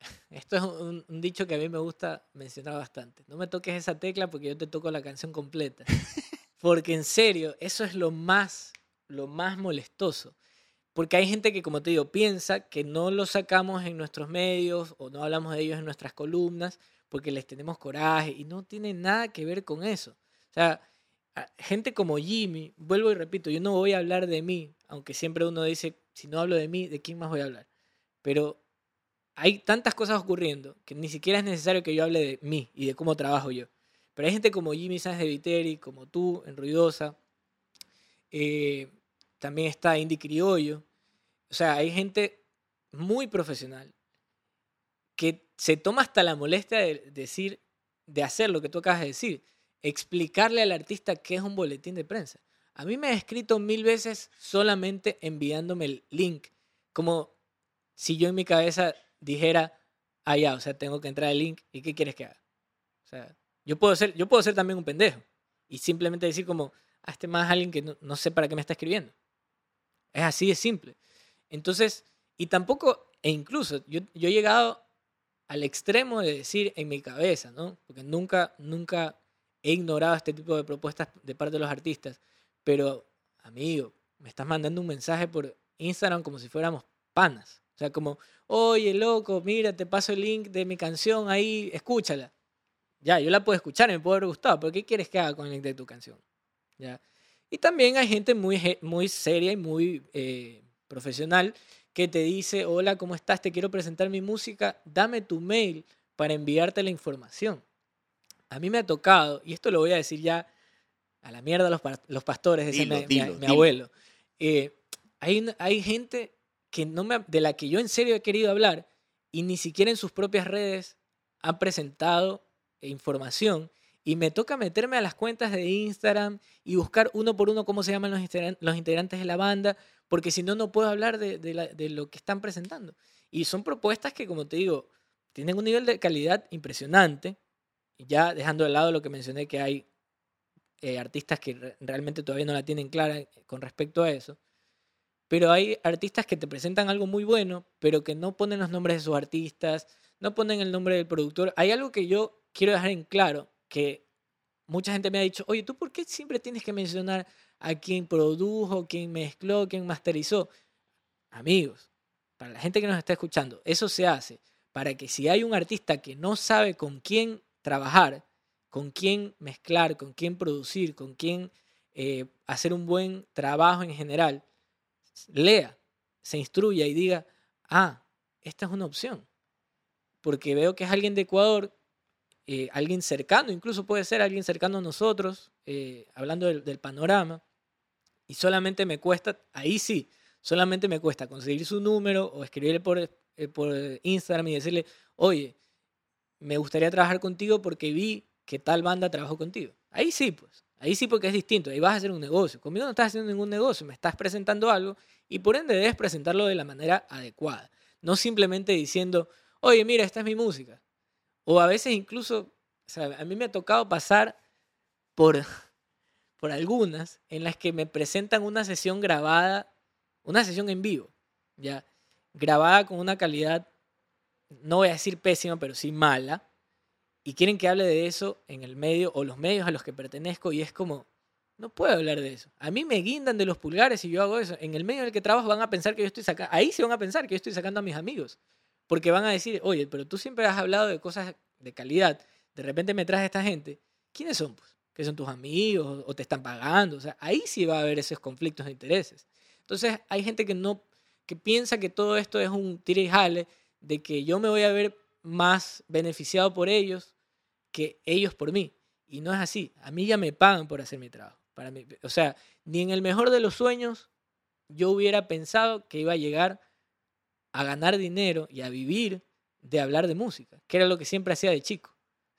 [LAUGHS] Esto es un, un dicho que a mí me gusta mencionar bastante. No me toques esa tecla porque yo te toco la canción completa. [LAUGHS] Porque en serio, eso es lo más, lo más molestoso. Porque hay gente que, como te digo, piensa que no lo sacamos en nuestros medios o no hablamos de ellos en nuestras columnas porque les tenemos coraje y no tiene nada que ver con eso. O sea, gente como Jimmy, vuelvo y repito, yo no voy a hablar de mí, aunque siempre uno dice, si no hablo de mí, ¿de quién más voy a hablar? Pero hay tantas cosas ocurriendo que ni siquiera es necesario que yo hable de mí y de cómo trabajo yo. Pero hay gente como Jimmy Sánchez de Viteri, como tú, en Ruidosa. eh, también está Indy Criollo. O sea, hay gente muy profesional que se toma hasta la molestia de decir, de hacer lo que tú acabas de decir, explicarle al artista qué es un boletín de prensa. A mí me ha escrito mil veces solamente enviándome el link, como si yo en mi cabeza dijera, ah, ya, o sea, tengo que entrar al link, ¿y qué quieres que haga? O sea, yo puedo ser, yo puedo ser también un pendejo y simplemente decir como, ah, este más alguien que no, no sé para qué me está escribiendo. Es así de simple. Entonces, y tampoco, e incluso, yo, yo he llegado al extremo de decir en mi cabeza, ¿no? Porque nunca, nunca he ignorado este tipo de propuestas de parte de los artistas. Pero, amigo, me estás mandando un mensaje por Instagram como si fuéramos panas. O sea, como, oye, loco, mira, te paso el link de mi canción ahí, escúchala. Ya, yo la puedo escuchar, me puede haber gustado, pero ¿qué quieres que haga con el link de tu canción? ¿Ya? Y también hay gente muy, muy seria y muy eh, profesional que te dice, hola, ¿cómo estás? Te quiero presentar mi música, dame tu mail para enviarte la información. A mí me ha tocado, y esto lo voy a decir ya a la mierda los, los pastores, Dilo, mi- dilo, abuelo. Eh, hay gente que no me, de la que yo en serio he querido hablar y ni siquiera en sus propias redes han presentado información y me toca meterme a las cuentas de Instagram y buscar uno por uno cómo se llaman los, integran- los integrantes de la banda, porque si no, no puedo hablar de, lo que están presentando. Y son propuestas que, como te digo, tienen un nivel de calidad impresionante, ya dejando de lado lo que mencioné, que hay eh, artistas que re- realmente todavía no la tienen clara con respecto a eso. Pero hay artistas que te presentan algo muy bueno, pero que no ponen los nombres de sus artistas, no ponen el nombre del productor. Hay algo que yo quiero dejar en claro, que mucha gente me ha dicho, oye, ¿tú por qué siempre tienes que mencionar a quien produjo, quien mezcló, quien masterizó? Amigos, para la gente que nos está escuchando, eso se hace para que si hay un artista que no sabe con quién trabajar, con quién mezclar, con quién producir, con quién eh, hacer un buen trabajo en general, lea, se instruya y diga, ah, esta es una opción. Porque veo que es alguien de Ecuador, eh, alguien cercano, incluso puede ser alguien cercano a nosotros, eh, hablando del, panorama, y solamente me cuesta, ahí sí, solamente me cuesta conseguir su número o escribirle por, eh, por Instagram y decirle, oye, me gustaría trabajar contigo porque vi que tal banda trabajó contigo. Ahí sí, pues. Ahí sí porque es distinto. Ahí vas a hacer un negocio. Conmigo no estás haciendo ningún negocio. Me estás presentando algo y por ende debes presentarlo de la manera adecuada. No simplemente diciendo, oye, mira, esta es mi música. O a veces incluso, a mí me ha tocado pasar por, [LAUGHS] por algunas en las que me presentan una sesión grabada, una sesión en vivo, ya, grabada con una calidad, no voy a decir pésima, pero sí mala, y quieren que hable de eso en el medio o los medios a los que pertenezco y es como, no puedo hablar de eso. A mí me guindan de los pulgares y yo hago eso. En el medio en el que trabajo van a pensar que yo estoy sacando, ahí se van a pensar que yo estoy sacando a mis amigos, porque van a decir, oye, pero tú siempre has hablado de cosas de calidad, de repente me traes a esta gente, ¿quiénes son? Pues? ¿Que son tus amigos o te están pagando? O sea, ahí sí va a haber esos conflictos de intereses. Entonces hay gente que no, que piensa que todo esto es un tire y jale, de que yo me voy a ver más beneficiado por ellos que ellos por mí. Y no es así. A mí ya me pagan por hacer mi trabajo. Para mí, o sea, ni en el mejor de los sueños yo hubiera pensado que iba a llegar a ganar dinero y a vivir de hablar de música, que era lo que siempre hacía de chico.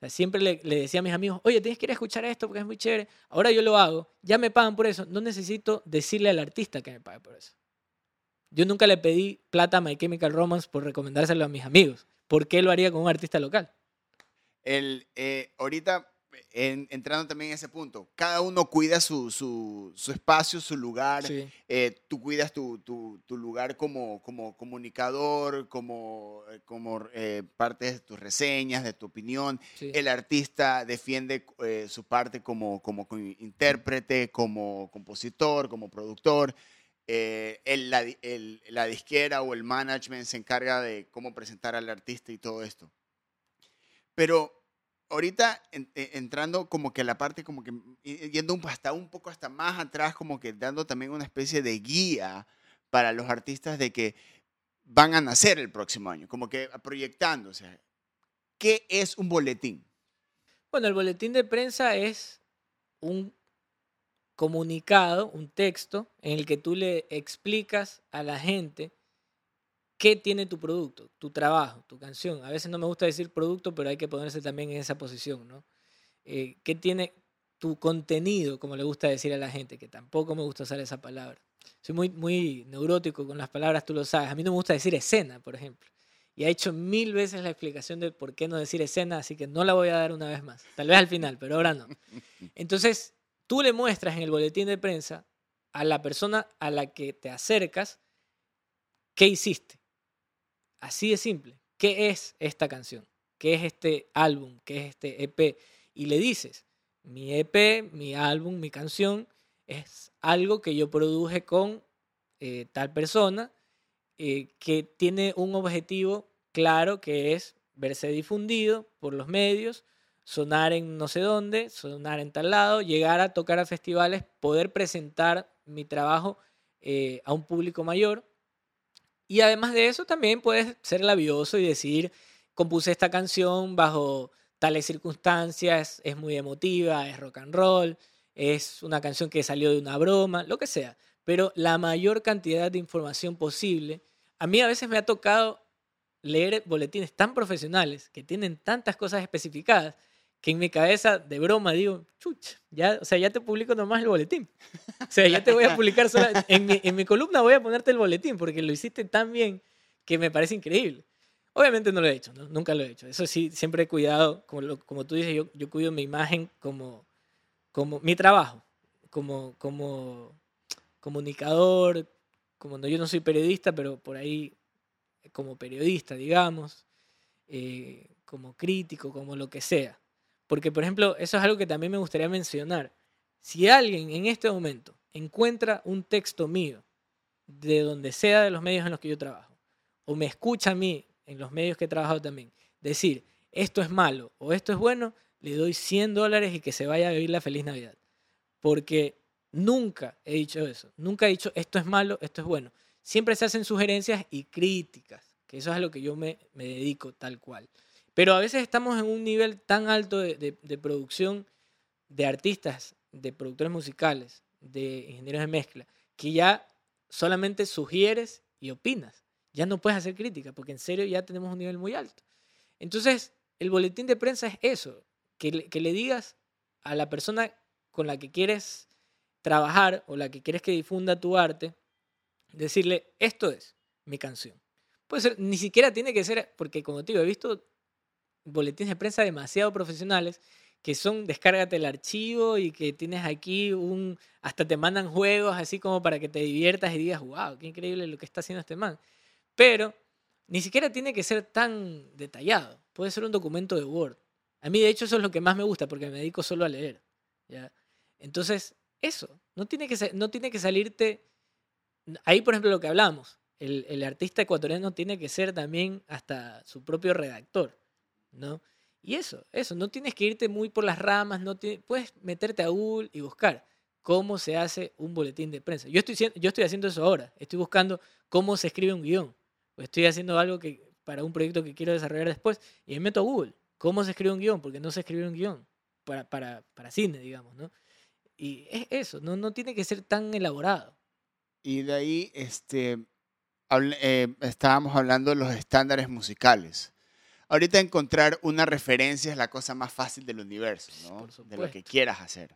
Siempre le, le decía a mis amigos, oye, tienes que ir a escuchar esto porque es muy chévere. Ahora yo lo hago, ya me pagan por eso. No necesito decirle al artista que me pague por eso. Yo nunca le pedí plata a My Chemical Romance por recomendárselo a mis amigos. ¿Por qué lo haría con un artista local? El, eh, ahorita, en- entrando también en ese punto, cada uno cuida su, su, su espacio, su lugar. Sí. eh, tú cuidas tu, tu- tu lugar como, como comunicador, como, eh, como eh, parte de tus reseñas, de tu opinión. sí. El artista defiende su parte como, como co- intérprete, como compositor, como productor. Eh, el- la, el- la disquera o el management se encarga de cómo presentar al artista y todo esto. Pero ahorita eh, entrando como que a la parte como que yendo un- hasta un poco hasta más atrás como que dando también una especie de guía para los artistas de que van a nacer el próximo año, como que proyectándose. ¿Qué es un boletín? Bueno, el boletín de prensa es un comunicado, un texto en el que tú le explicas a la gente qué tiene tu producto, tu trabajo, tu canción. A veces no me gusta decir producto, pero hay que ponerse también en esa posición, ¿no? Eh, ¿Qué tiene tu contenido, como le gusta decir a la gente? Que tampoco me gusta usar esa palabra. Soy muy, muy neurótico con las palabras, tú lo sabes. A mí no me gusta decir escena, por ejemplo. Y ha hecho mil veces la explicación de por qué no decir escena, así que no la voy a dar una vez más. Tal vez al final, pero ahora no. Entonces, tú le muestras en el boletín de prensa a la persona a la que te acercas qué hiciste. Así de simple. ¿Qué es esta canción? ¿Qué es este álbum? ¿Qué es este EP? Y le dices, mi EP, mi álbum, mi canción es algo que yo produje con eh, tal persona eh, que tiene un objetivo claro que es verse difundido por los medios, sonar en no sé dónde, sonar en tal lado, llegar a tocar a festivales, poder presentar mi trabajo eh, a un público mayor. Y además de eso también puedes ser labioso y decir, compuse esta canción bajo tales circunstancias, es muy emotiva, es rock and roll, es una canción que salió de una broma, lo que sea. Pero la mayor cantidad de información posible, a mí a veces me ha tocado leer boletines tan profesionales que tienen tantas cosas especificadas que en mi cabeza de broma digo, chucha, ya, o sea, ya te publico nomás el boletín. O sea, ya te voy a publicar sola, en mi, en mi columna voy a ponerte el boletín porque lo hiciste tan bien que me parece increíble. Obviamente no lo he hecho, nunca lo he hecho. Eso sí, siempre he cuidado, como, como tú dices, yo, yo cuido mi imagen como, como mi trabajo, como, como comunicador, como no, yo no soy periodista, pero por ahí como periodista, digamos, eh, como crítico, como lo que sea. Porque, por ejemplo, eso es algo que también me gustaría mencionar. Si alguien en este momento encuentra un texto mío de donde sea de los medios en los que yo trabajo, o me escucha a mí en los medios que he trabajado también, decir esto es malo o esto es bueno, le doy 100 dólares y que se vaya a vivir la feliz Navidad. Porque nunca he dicho eso. Nunca he dicho esto es malo, esto es bueno. Siempre se hacen sugerencias y críticas, que eso es a lo que yo me, me dedico tal cual. Pero a veces estamos en un nivel tan alto de, producción de artistas, de productores musicales, de ingenieros de mezcla, que ya solamente sugieres y opinas. Ya no puedes hacer crítica, porque en serio ya tenemos un nivel muy alto. Entonces, el boletín de prensa es eso, que le, que le digas a la persona con la que quieres trabajar o la que quieres que difunda tu arte, decirle, esto es mi canción. Puede ser, ni siquiera tiene que ser, porque como te digo, he visto boletines de prensa demasiado profesionales que son descárgate el archivo y que tienes aquí un, hasta te mandan juegos así como para que te diviertas y digas, wow, qué increíble lo que está haciendo este man. Pero ni siquiera tiene que ser tan detallado, puede ser un documento de Word. A mí de hecho eso es lo que más me gusta porque me dedico solo a leer. ¿ya? Entonces, eso, no tiene que, no tiene que salirte... Ahí, por ejemplo, lo que hablamos, el, el artista ecuatoriano tiene que ser también hasta su propio redactor, ¿no? Y eso, eso, no tienes que irte muy por las ramas, no puedes meterte a Google y buscar cómo se hace un boletín de prensa. Yo estoy, yo estoy haciendo eso ahora, estoy buscando cómo se escribe un guion, o estoy haciendo algo que, para un proyecto que quiero desarrollar después, y me meto a Google, cómo se escribe un guion, porque no sé escribir un guion para, para, para cine, digamos, ¿no? Y es eso, no, no tiene que ser tan elaborado. Y de ahí este, eh, estábamos hablando de los estándares musicales. Ahorita encontrar una referencia es la cosa más fácil del universo, ¿no? De lo que quieras hacer.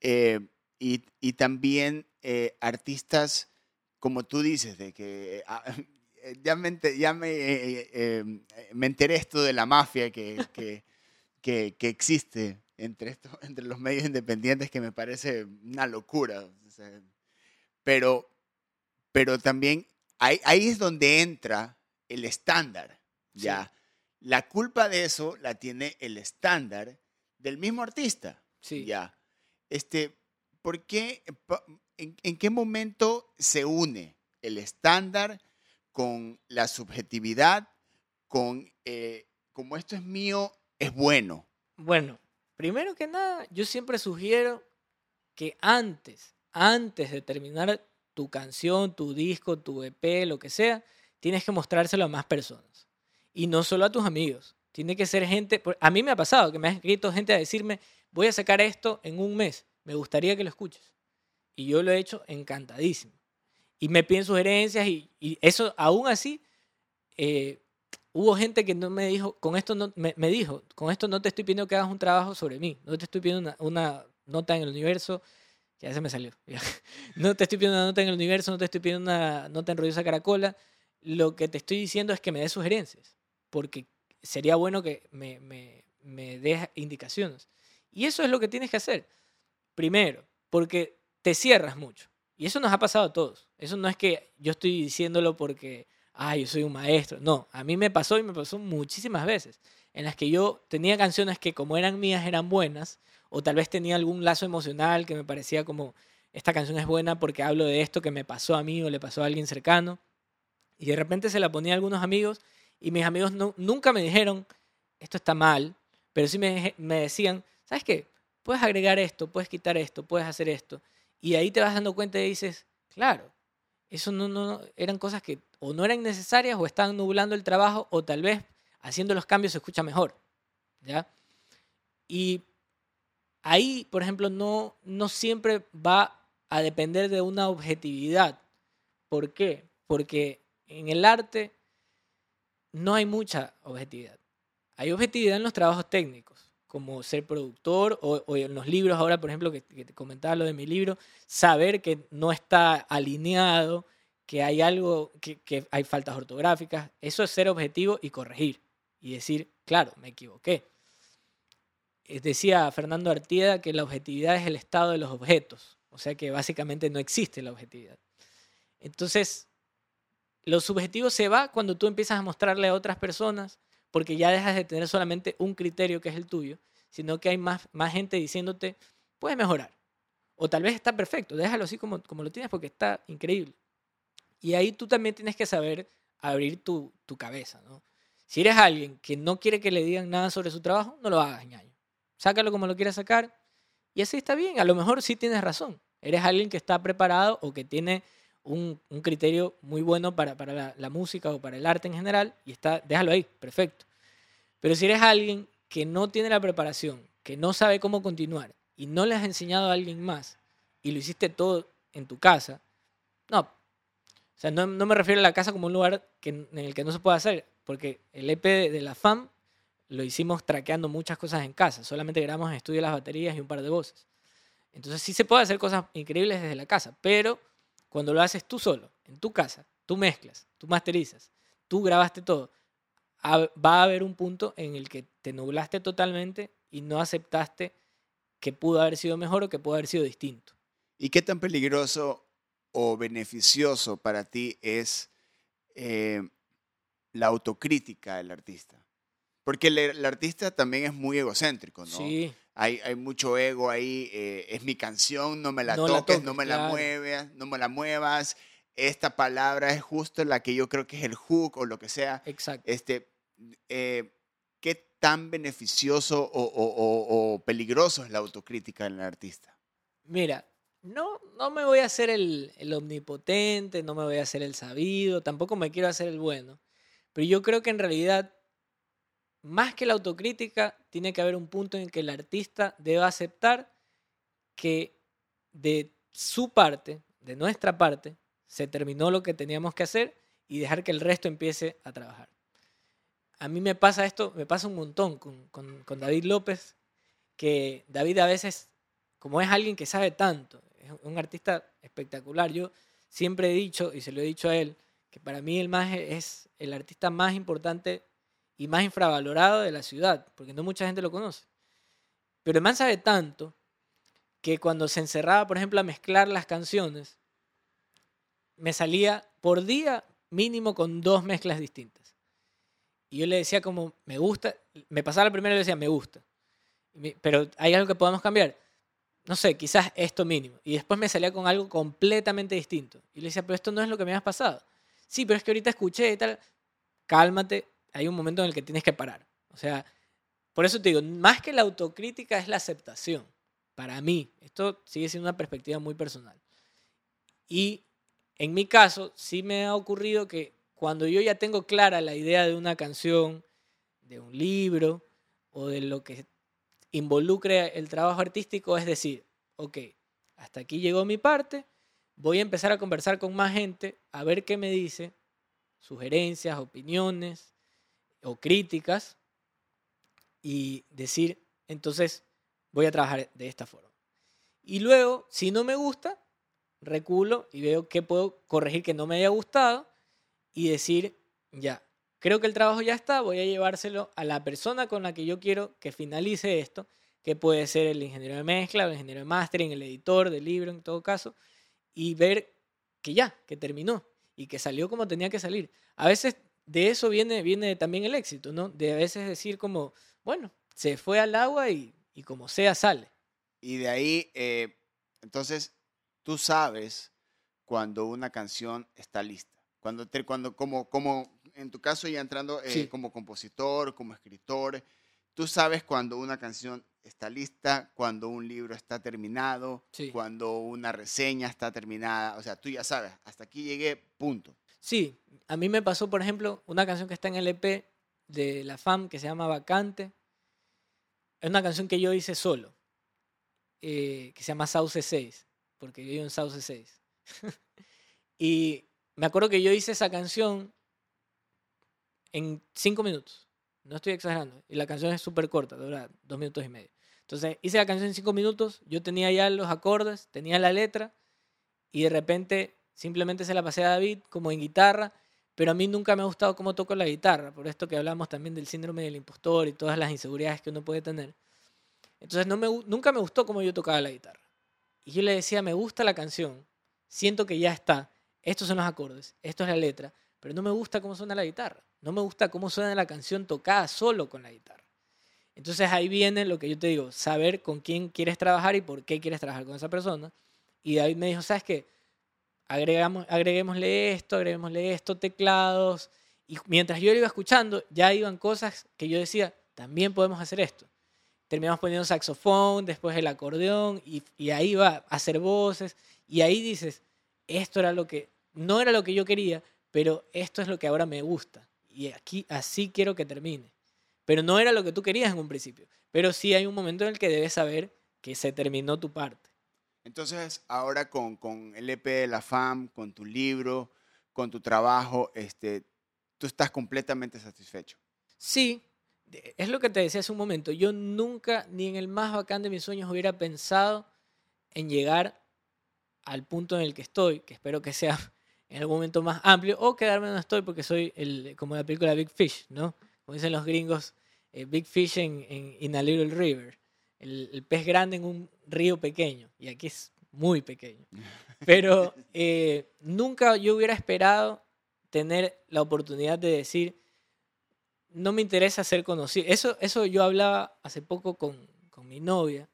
Eh, y, y también eh, artistas, como tú dices, de que ah, eh, [LAUGHS] ya me, ya me, eh, eh, eh, me enteré esto de la mafia que, [LAUGHS] que, que, que existe entre, estos, [LAUGHS] entre los medios independientes que me parece una locura. o sea, pero, pero también ahí, ahí es donde entra el estándar. Sí. La culpa de eso la tiene el estándar del mismo artista. Sí. Ya. Este, ¿por qué, en qué momento se une el estándar con la subjetividad, con eh, como esto es mío, es bueno? Bueno, primero que nada, yo siempre sugiero que antes, antes de terminar tu canción, tu disco, tu EP, lo que sea, tienes que mostrárselo a más personas. Y no solo a tus amigos. Tiene que ser gente, a mí me ha pasado que me ha escrito gente a decirme, voy a sacar esto en un mes, me gustaría que lo escuches. Y yo lo he hecho encantadísimo. Y me piden sugerencias y, y eso aún así, eh, hubo gente que no me dijo, con esto no, me, me dijo, con esto no te estoy pidiendo que hagas un trabajo sobre mí, no te estoy pidiendo una, una nota en el universo, ya se me salió, [LAUGHS] no te estoy pidiendo una nota en el universo, no te estoy pidiendo una nota en Rodiosa Caracola, lo que te estoy diciendo es que me des sugerencias, porque sería bueno que me, me, me des indicaciones. Y eso es lo que tienes que hacer. Primero, porque te cierras mucho. Y eso nos ha pasado a todos. Eso no es que yo estoy diciéndolo porque, ay, yo soy un maestro. No, a mí me pasó y me pasó muchísimas veces en las que yo tenía canciones que como eran mías eran buenas, o tal vez tenía algún lazo emocional que me parecía como, esta canción es buena porque hablo de esto que me pasó a mí o le pasó a alguien cercano. Y de repente se la ponía a algunos amigos y mis amigos no- nunca me dijeron, esto está mal, pero sí me, me decían, ¿sabes qué? Puedes agregar esto, puedes quitar esto, puedes hacer esto. Y ahí te vas dando cuenta y dices, claro, eso no, no, eran cosas que o no eran necesarias o estaban nublando el trabajo o tal vez haciendo los cambios se escucha mejor. ¿Ya? Y ahí, por ejemplo, no, no siempre va a depender de una objetividad. ¿Por qué? Porque en el arte no hay mucha objetividad. Hay objetividad en los trabajos técnicos, como ser productor o, en los libros ahora, por ejemplo, que, que te comentaba lo de mi libro, saber que no está alineado, que hay algo, que, que hay faltas ortográficas. Eso es ser objetivo y corregir y decir, claro, me equivoqué. Eh, Decía Fernando Artieda que la objetividad es el estado de los objetos, o sea que básicamente no existe la objetividad. Entonces, lo subjetivo se va cuando tú empiezas a mostrarle a otras personas, porque ya dejas de tener solamente un criterio que es el tuyo, sino que hay más, más gente diciéndote, puedes mejorar. O tal vez está perfecto, déjalo así como, como lo tienes porque está increíble. Y ahí tú también tienes que saber abrir tu, tu cabeza, ¿no? Si eres alguien que no quiere que le digan nada sobre su trabajo, no lo hagas, ñaño. sácalo como lo quieras sacar. Y así está bien. A lo mejor sí tienes razón. Eres alguien que está preparado o que tiene un, criterio muy bueno para, la, música o para el arte en general. Y está, déjalo ahí, perfecto. Pero si eres alguien que no tiene la preparación, que no sabe cómo continuar y no le has enseñado a alguien más y lo hiciste todo en tu casa, no. O sea, no, no me refiero a la casa como un lugar en el que no se puede hacer, porque el EP de, de la FAM lo hicimos traqueando muchas cosas en casa, solamente grabamos en estudio las baterías y un par de voces. Entonces sí se puede hacer cosas increíbles desde la casa, pero cuando lo haces tú solo, en tu casa, tú mezclas, tú masterizas, tú grabaste todo, va a haber un punto en el que te nublaste totalmente y no aceptaste que pudo haber sido mejor o que pudo haber sido distinto. ¿Y qué tan peligroso o beneficioso para ti es eh, la autocrítica del artista? Porque el, el artista también es muy egocéntrico, ¿no? Sí, Hay, hay mucho ego ahí. eh, es mi canción, no me la No la toques, toques, no me la claro. muevas, no me la muevas. Esta palabra es justo la que yo creo que es el hook o lo que sea. exacto. Este, eh, ¿Qué tan beneficioso o, o- o- o peligroso es la autocrítica en el artista? Mira, no, no me voy a hacer el, el omnipotente, no me voy a hacer el sabido, tampoco me quiero hacer el bueno. Pero yo creo que en realidad, más que la autocrítica, tiene que haber un punto en que el artista deba aceptar que de su parte, de nuestra parte, se terminó lo que teníamos que hacer y dejar que el resto empiece a trabajar. A mí me pasa esto, me pasa un montón con, con- con David López, que David a veces, como es alguien que sabe tanto, es un artista espectacular, yo siempre he dicho, y se lo he dicho a él, que para mí el más es el artista más importante y más infravalorado de la ciudad, porque no mucha gente lo conoce. Pero el man sabe tanto que cuando se encerraba, por ejemplo, a mezclar las canciones, me salía por día mínimo con dos mezclas distintas. Y yo le decía como, me gusta, me pasaba la primera y le decía, me gusta. Pero hay algo que podamos cambiar. No sé, quizás esto mínimo. Y después me salía con algo completamente distinto. Y le decía, pero esto no es lo que me has pasado. Sí, pero es que ahorita escuché y tal. Cálmate, hay un momento en el que tienes que parar. O sea, por eso te digo, más que la autocrítica es la aceptación. Para mí, esto sigue siendo una perspectiva muy personal. Y en mi caso, sí me ha ocurrido que cuando yo ya tengo clara la idea de una canción, de un libro o de lo que involucre el trabajo artístico, es decir, ok, hasta aquí llegó mi parte, voy a empezar a conversar con más gente, a ver qué me dice, sugerencias, opiniones o críticas, y decir, entonces voy a trabajar de esta forma. Y luego, si no me gusta, reculo y veo qué puedo corregir que no me haya gustado y decir, ya, creo que el trabajo ya está, voy a llevárselo a la persona con la que yo quiero que finalice esto, que puede ser el ingeniero de mezcla, el ingeniero de mastering, el editor del libro en todo caso, y ver que ya, que terminó y que salió como tenía que salir. A veces de eso viene, viene también el éxito, ¿no? De a veces decir como, bueno, se fue al agua y, y como sea sale. Y de ahí, eh, entonces, tú sabes cuando una canción está lista. Cuando, te- cuando como, como en tu caso ya entrando eh, Sí. como compositor, como escritor, tú sabes cuando una canción está lista, cuando un libro está terminado, Sí. cuando una reseña está terminada. O sea, tú ya sabes, hasta aquí llegué, punto. Sí, a mí me pasó, por ejemplo, una canción que está en el EP de la FAM que se llama Vacante. Es una canción que yo hice solo, eh, que se llama Sauce 6, porque yo vivo en Sauce 6. [LAUGHS] y me acuerdo que yo hice esa canción en cinco minutos. No estoy exagerando. Y la canción es súper corta, dura dos minutos y medio. Entonces hice la canción en cinco minutos, yo tenía ya los acordes, tenía la letra, y de repente simplemente se la pasé a David como en guitarra, pero a mí nunca me ha gustado cómo toco la guitarra, por esto que hablamos también del síndrome del impostor y todas las inseguridades que uno puede tener. Entonces nunca me gustó cómo yo tocaba la guitarra. Y yo le decía, me gusta la canción, siento que ya está, estos son los acordes, esto es la letra, pero no me gusta cómo suena la guitarra, no me gusta cómo suena la canción tocada solo con la guitarra. Entonces ahí viene lo que yo te digo, saber con quién quieres trabajar y por qué quieres trabajar con esa persona. Y David me dijo, ¿sabes qué? Agregamos, agreguémosle esto, agreguémosle esto, teclados. Y mientras yo lo iba escuchando, ya iban cosas que yo decía, también podemos hacer esto. terminamos poniendo saxofón, después el acordeón, y, y ahí va a hacer voces, y ahí dices, esto era lo que, no era lo que yo quería, pero esto es lo que ahora me gusta, y aquí así quiero que termine. Pero no era lo que tú querías en un principio, pero sí hay un momento en el que debes saber que se terminó tu parte. Entonces, ahora con, con el EP de la FAM, con tu libro, con tu trabajo, este, tú estás completamente satisfecho. Sí, es lo que te decía hace un momento. Yo nunca, ni en el más bacán de mis sueños, hubiera pensado en llegar al punto en el que estoy, que espero que sea [LAUGHS] en algún momento más amplio, o quedarme donde estoy porque soy el, como la película Big Fish, ¿no? Como dicen los gringos, eh, Big Fish en, en in a Little River, el pez grande en un río pequeño, y aquí es muy pequeño. [LAUGHS] Pero eh, nunca yo hubiera esperado tener la oportunidad de decir, no me interesa ser conocido. Eso, eso yo hablaba hace poco con, con mi novia.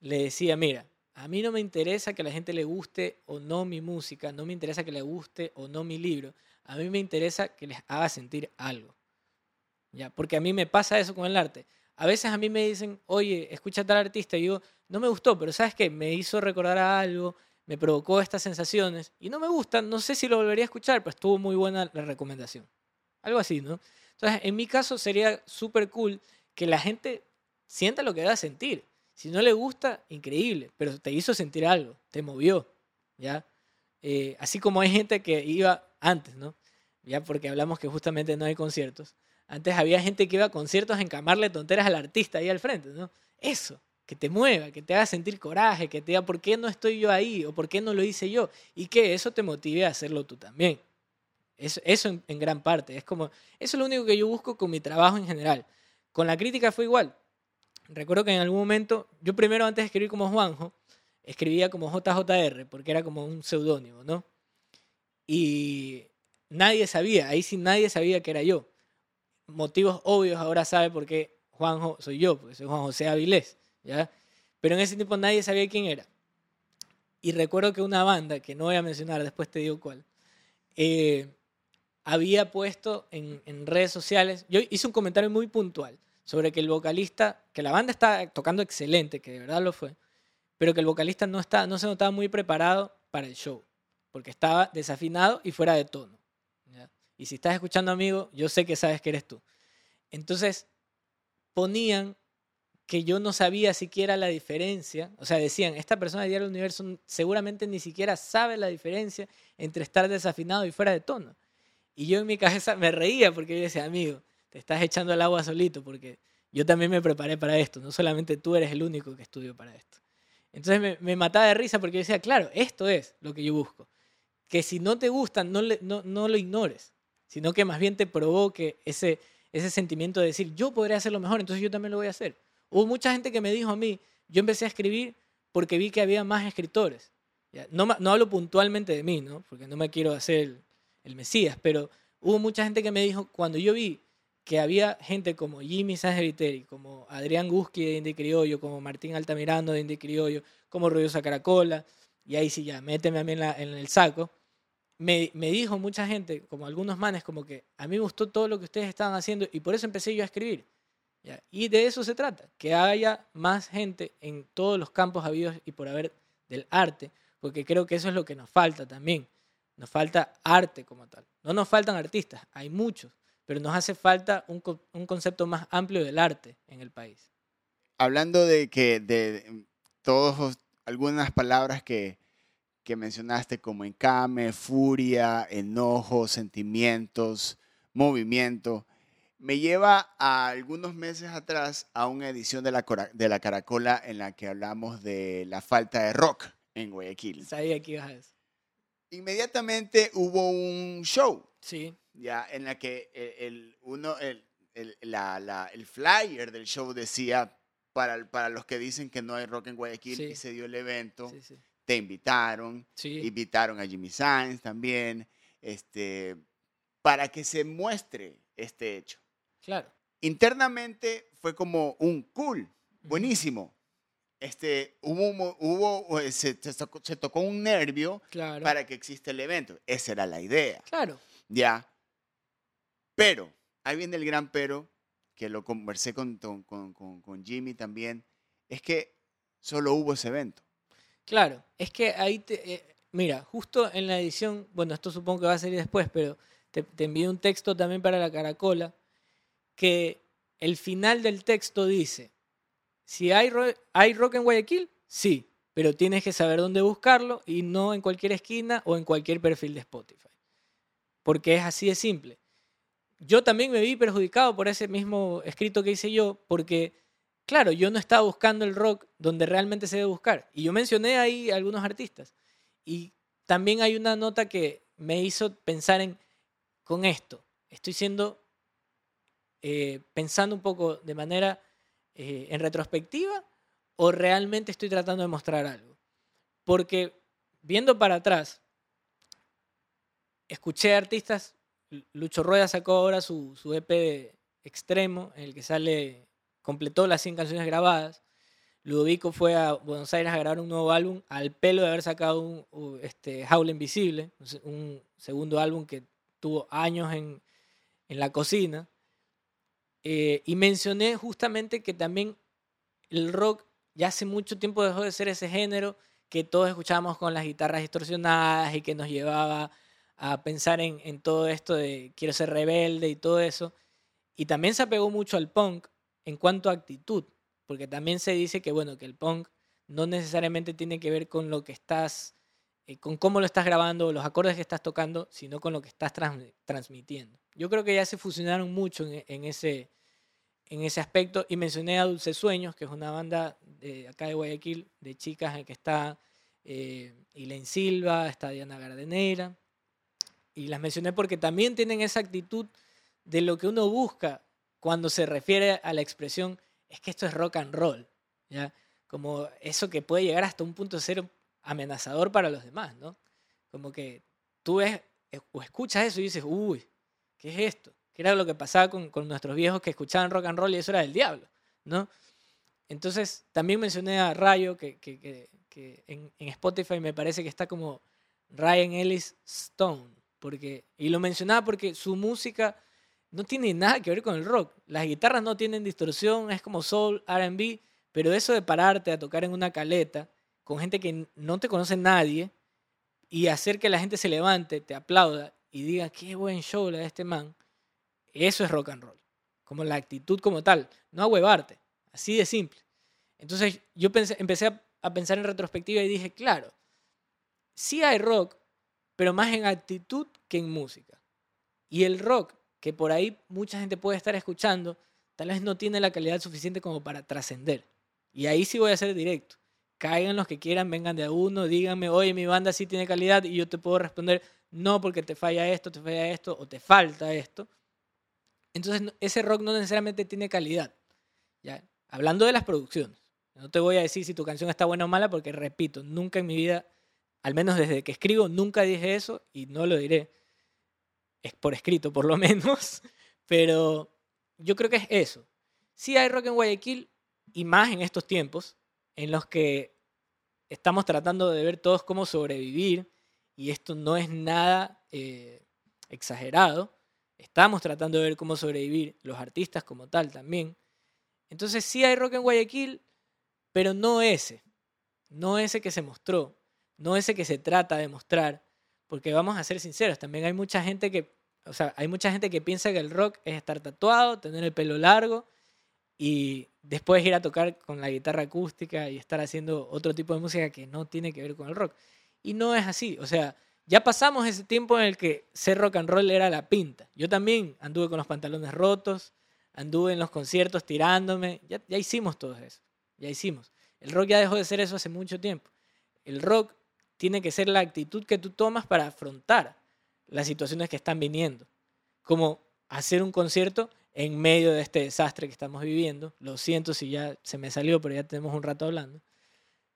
Le decía, mira, a mí no me interesa que a la gente le guste o no mi música, no me interesa que le guste o no mi libro. A mí me interesa que les haga sentir algo. ¿Ya? Porque a mí me pasa eso con el arte. A veces a mí me dicen, oye, escucha a tal artista, y yo, no me gustó, pero ¿sabes qué? Me hizo recordar a algo, me provocó estas sensaciones, y no me gustan, no sé si lo volvería a escuchar, pero estuvo muy buena la recomendación. Algo así, ¿no? Entonces, en mi caso sería súper cool que la gente sienta lo que va a sentir. Si no le gusta, increíble, pero te hizo sentir algo, te movió, ¿ya? Eh, así como hay gente que iba antes, ¿no? Ya porque hablamos que justamente no hay conciertos. Antes había gente que iba a conciertos a encamarle tonteras al artista ahí al frente, ¿no? Eso, que te mueva, que te haga sentir coraje, que te diga por qué no estoy yo ahí o por qué no lo hice yo y que eso te motive a hacerlo tú también. Eso, eso en, en gran parte. Es como, eso es lo único que yo busco con mi trabajo en general. Con la crítica fue igual. Recuerdo que en algún momento, yo primero antes de escribir como Juanjo, escribía como JJR, porque era como un seudónimo, ¿no? Y nadie sabía, ahí sí nadie sabía que era yo. Motivos obvios ahora sabe por qué Juanjo soy yo, porque soy Juan José Avilés, ¿ya? Pero en ese tiempo nadie sabía quién era. Y recuerdo que una banda, que no voy a mencionar, después te digo cuál, eh, había puesto en, redes sociales, yo hice un comentario muy puntual sobre que el vocalista, que la banda está tocando excelente, que de verdad lo fue, pero que el vocalista no, está, no se notaba muy preparado para el show, porque estaba desafinado y fuera de tono. Y si estás escuchando, amigo, yo sé que sabes que eres tú. Entonces, ponían que yo no sabía siquiera la diferencia, o sea, decían, esta persona de Diario del Universo seguramente ni siquiera sabe la diferencia entre estar desafinado y fuera de tono. Y yo en mi cabeza me reía porque yo decía, amigo, te estás echando el agua solito porque yo también me preparé para esto, no solamente tú eres el único que estudió para esto. Entonces me, me mataba de risa porque yo decía, claro, esto es lo que yo busco. Que si no te gusta, no, le- no lo ignores, sino que más bien te provoque ese, ese sentimiento de decir, yo podría hacerlo mejor, entonces yo también lo voy a hacer. Hubo mucha gente que me dijo a mí, yo empecé a escribir porque vi que había más escritores. No, no hablo puntualmente de mí, ¿no? porque no me quiero hacer el, el Mesías, pero hubo mucha gente que me dijo, cuando yo vi que había gente como Jimmy Sánchez Viteri, como Adrián Gusky de Indie Criollo, como Martín Altamirano de Indie Criollo, como Ruidosa Caracola, y ahí sí ya, méteme a mí en, la- en el saco, me, me dijo mucha gente, como algunos manes, como que a mí me gustó todo lo que ustedes estaban haciendo y por eso empecé yo a escribir. Y de eso se trata, que haya más gente en todos los campos habidos y por haber del arte, porque creo que eso es lo que nos falta también. Nos falta arte como tal. No nos faltan artistas, hay muchos, pero nos hace falta un, un concepto más amplio del arte en el país. Hablando de que de todos algunas palabras que, que mencionaste como encame, furia, enojo, sentimientos, movimiento, me lleva a algunos meses atrás a una edición de la, de la Caracola en la que hablamos de la falta de rock en Guayaquil. Sabía que ibas a eso. Inmediatamente hubo un show Sí, ya en la que el, el- uno el, el- la- la- el flyer del show decía para, para los que dicen que no hay rock en Guayaquil Sí. y se dio el evento sí, sí. Te invitaron Sí, invitaron a Jimmy Sainz también este para que se muestre este hecho claro. internamente fue como un cool buenísimo este hubo hubo eh, se, se tocó, un nervio Claro. para que exista el evento esa era la idea Claro. ya. Pero, ahí viene el gran pero, que lo conversé con, con, con- con- con Jimmy también, es que solo hubo ese evento. Claro, es que ahí te... eh, mira, justo en la edición, bueno, esto supongo que va a salir después, pero te, te envié un texto también para la caracola, que el final del texto dice, si hay, ro- hay rock en Guayaquil, sí, pero tienes que saber dónde buscarlo y no en cualquier esquina o en cualquier perfil de Spotify. Porque es así de simple. Yo también me vi perjudicado por ese mismo escrito que hice yo, porque claro, yo no estaba buscando el rock donde realmente se debe buscar. Y yo mencioné ahí algunos artistas. Y también hay una nota que me hizo pensar en, con esto, estoy siendo, eh, pensando un poco de manera eh, en retrospectiva o realmente estoy tratando de mostrar algo. Porque viendo para atrás, escuché artistas, Lucho Rueda sacó ahora su, su EP de extremo, en el que sale completó las 100 canciones grabadas. Ludovico fue a Buenos Aires a grabar un nuevo álbum al pelo de haber sacado un este, Jaula Invisible, un segundo álbum que tuvo años en, en la cocina. Eh, y mencioné justamente que también el rock ya hace mucho tiempo dejó de ser ese género que todos escuchábamos con las guitarras distorsionadas y que nos llevaba a pensar en, en todo esto de quiero ser rebelde y todo eso. Y también se apegó mucho al punk en cuanto a actitud, porque también se dice que bueno, que el punk no necesariamente tiene que ver con lo que estás, eh, con cómo lo estás grabando, los acordes que estás tocando, sino con lo que estás trans- transmitiendo. Yo creo que ya se fusionaron mucho en, ese, en ese aspecto y mencioné a Dulce Sueños, que es una banda de acá de Guayaquil, de chicas en que está eh, Silva, está Diana Gardenera, y las mencioné porque también tienen esa actitud de lo que uno busca cuando se refiere a la expresión es que esto es rock and roll, ¿ya? Como eso que puede llegar hasta un punto ser amenazador para los demás, ¿no? Como que tú ves eh, o escuchas eso y dices, uy, ¿qué es esto? Que era lo que pasaba con, con nuestros viejos que escuchaban rock and roll y eso era del diablo, ¿no? Entonces, también mencioné a Rayo, que, que- que- que en, en Spotify me parece que está como Ryan Ellis Stone, porque, y lo mencionaba porque su música no tiene nada que ver con el rock. Las guitarras no tienen distorsión, es como soul, RB, pero eso de pararte a tocar en una caleta con gente que no te conoce nadie y hacer que la gente se levante, te aplauda y diga, qué buen show la de este man, eso es rock and roll. Como la actitud como tal, no a huevarte, así de simple. Entonces yo pensé, empecé a, a pensar en retrospectiva y dije, claro, sí hay rock, pero más en actitud que en música. Y el rock, que por ahí mucha gente puede estar escuchando, tal vez no tiene la calidad suficiente como para trascender. Y ahí sí voy a ser directo. Caigan los que quieran, vengan de a uno, díganme, oye, mi banda sí tiene calidad, y yo te puedo responder, no, porque te falla esto, te falla esto, o te falta esto. Entonces, ese rock no necesariamente tiene calidad. ¿ya? Hablando de las producciones. No te voy a decir si tu canción está buena o mala, porque repito, nunca en mi vida, al menos desde que escribo, nunca dije eso y no lo diré. Es por escrito, por lo [LAUGHS] menos. Pero yo creo que es eso. Sí hay rock en Guayaquil y más en estos tiempos en los que estamos tratando de ver todos cómo sobrevivir y esto no es nada eh, exagerado. Estamos tratando de ver cómo sobrevivir los artistas como tal también. Entonces sí hay rock en Guayaquil, pero no ese. No ese que se mostró. No ese que se trata de mostrar. Porque vamos a ser sinceros, también hay mucha gente que, o sea, hay mucha gente que piensa que el rock es estar tatuado, tener el pelo largo y después ir a tocar con la guitarra acústica y estar haciendo otro tipo de música que no tiene que ver con el rock. Y no es así, o sea, ya pasamos ese tiempo en el que ser rock and roll era la pinta. Yo también anduve con los pantalones rotos, anduve en los conciertos tirándome, ya, ya hicimos todo eso, ya hicimos. El rock ya dejó de ser eso hace mucho tiempo. El rock tiene que ser la actitud que tú tomas para afrontar las situaciones que están viniendo. Como hacer un concierto en medio de este desastre que estamos viviendo. Lo siento si ya se me salió, pero ya tenemos un rato hablando.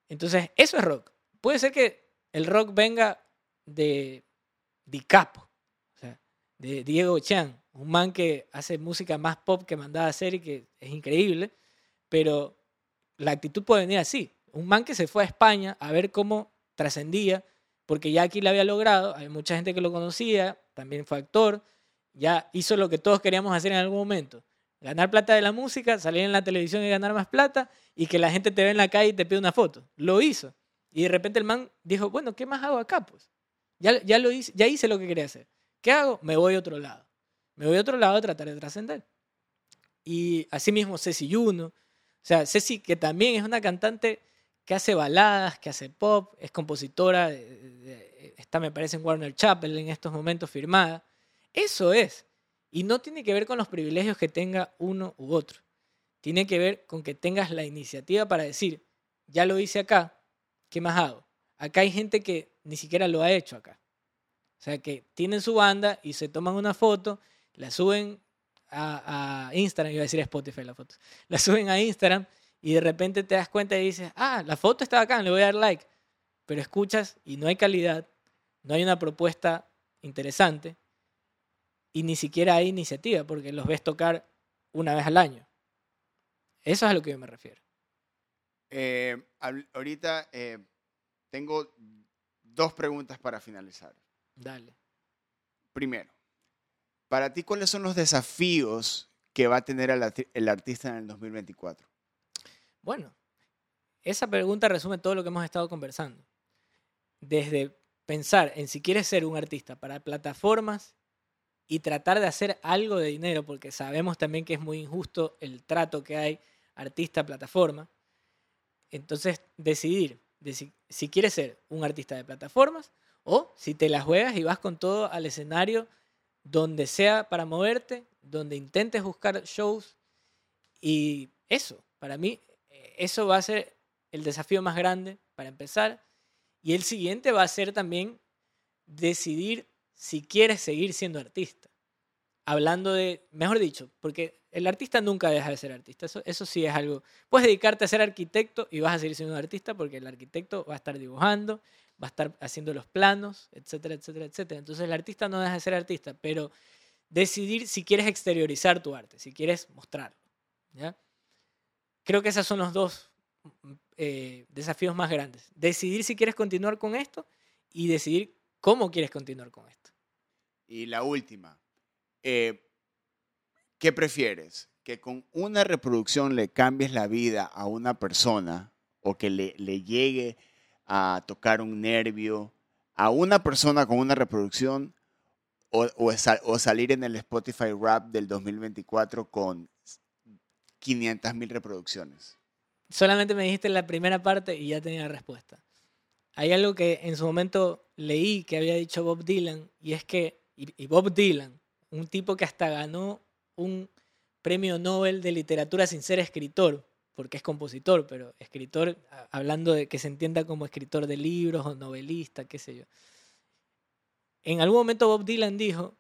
Entonces, eso es rock. Puede ser que el rock venga de Di Capo, o sea, de Diego Chan, un man que hace música más pop que mandaba a hacer y que es increíble, pero la actitud puede venir así. Un man que se fue a España a ver cómo trascendía, porque ya aquí lo había logrado, hay mucha gente que lo conocía, también fue actor, ya hizo lo que todos queríamos hacer en algún momento, Ganar plata de la música, salir en la televisión y ganar más plata y que la gente te ve en la calle y te pide una foto. Lo hizo. Y de repente el man dijo, bueno, ¿qué más hago acá? Pues ya, ya lo hice, ya hice lo que quería hacer. ¿Qué hago? Me voy a otro lado. Me voy a otro lado a tratar de trascender. Y asimismo Ceci Juno. O sea, Ceci que también es una cantante que hace baladas, que hace pop, es compositora, está me parece en Warner Chapel en estos momentos firmada. Eso es. Y no tiene que ver con los privilegios que tenga uno u otro. Tiene que ver con que tengas la iniciativa para decir, ya lo hice acá, ¿qué más hago? Acá hay gente que ni siquiera lo ha hecho acá. O sea, que tienen su banda y se toman una foto, la suben a, a Instagram, iba a decir a Spotify la foto, la suben a Instagram y de repente te das cuenta y dices, ah, la foto está acá, le voy a dar like. Pero escuchas y no hay calidad, no hay una propuesta interesante y ni siquiera hay iniciativa porque los ves tocar una vez al año. Eso es a lo que yo me refiero. Eh, ahorita eh, tengo dos preguntas para finalizar. Dale. Primero, para ti, ¿cuáles son los desafíos que va a tener el, artista en el 2024? Bueno, esa pregunta resume todo lo que hemos estado conversando. Desde pensar en si quieres ser un artista para plataformas y tratar de hacer algo de dinero, porque sabemos también que es muy injusto el trato que hay artista-plataforma. Entonces, decidir si, quieres ser un artista de plataformas o si te la juegas y vas con todo al escenario donde sea para moverte, donde intentes buscar shows y eso, para mí, eso va a ser el desafío más grande para empezar. Y el siguiente va a ser también decidir si quieres seguir siendo artista. Hablando de, mejor dicho, porque el artista nunca deja de ser artista, eso, sí es algo. Puedes dedicarte a ser arquitecto y vas a seguir siendo artista porque el arquitecto va a estar dibujando, va a estar haciendo los planos, etcétera, etcétera, etcétera. Entonces el artista no deja de ser artista, pero decidir si quieres exteriorizar tu arte, si quieres mostrarlo. ¿ya? Creo que esos son los dos eh, desafíos más grandes. Decidir si quieres continuar con esto y decidir cómo quieres continuar con esto. Y la última, eh, ¿qué prefieres? ¿Que con una reproducción le cambies la vida a una persona o que le, le llegue a tocar un nervio a una persona con una reproducción o, o, salir en el Spotify Rap del 2024 con 500 mil reproducciones? Solamente me dijiste la primera parte y ya tenía la respuesta. Hay algo que en su momento leí que había dicho Bob Dylan y es que, y Bob Dylan, un tipo que hasta ganó un premio Nobel de literatura sin ser escritor, porque es compositor, pero escritor, hablando de que se entienda como escritor de libros o novelista, qué sé yo. En algún momento Bob Dylan dijo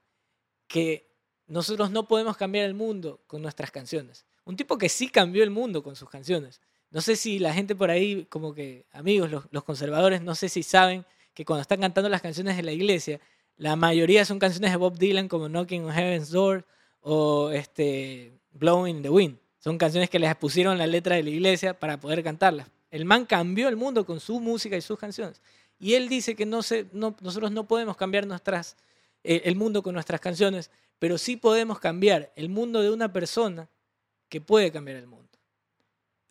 que nosotros no podemos cambiar el mundo con nuestras canciones. Un tipo que sí cambió el mundo con sus canciones. No sé si la gente por ahí, como que amigos, los, conservadores, no sé si saben que cuando están cantando las canciones de la iglesia, la mayoría son canciones de Bob Dylan como Knocking on Heaven's Door o este, Blowing in the Wind. Son canciones que les pusieron la letra de la iglesia para poder cantarlas. El man cambió el mundo con su música y sus canciones. Y él dice que nosotros no podemos cambiar nuestras, eh, el mundo con nuestras canciones, pero sí podemos cambiar el mundo de una persona que puede cambiar el mundo.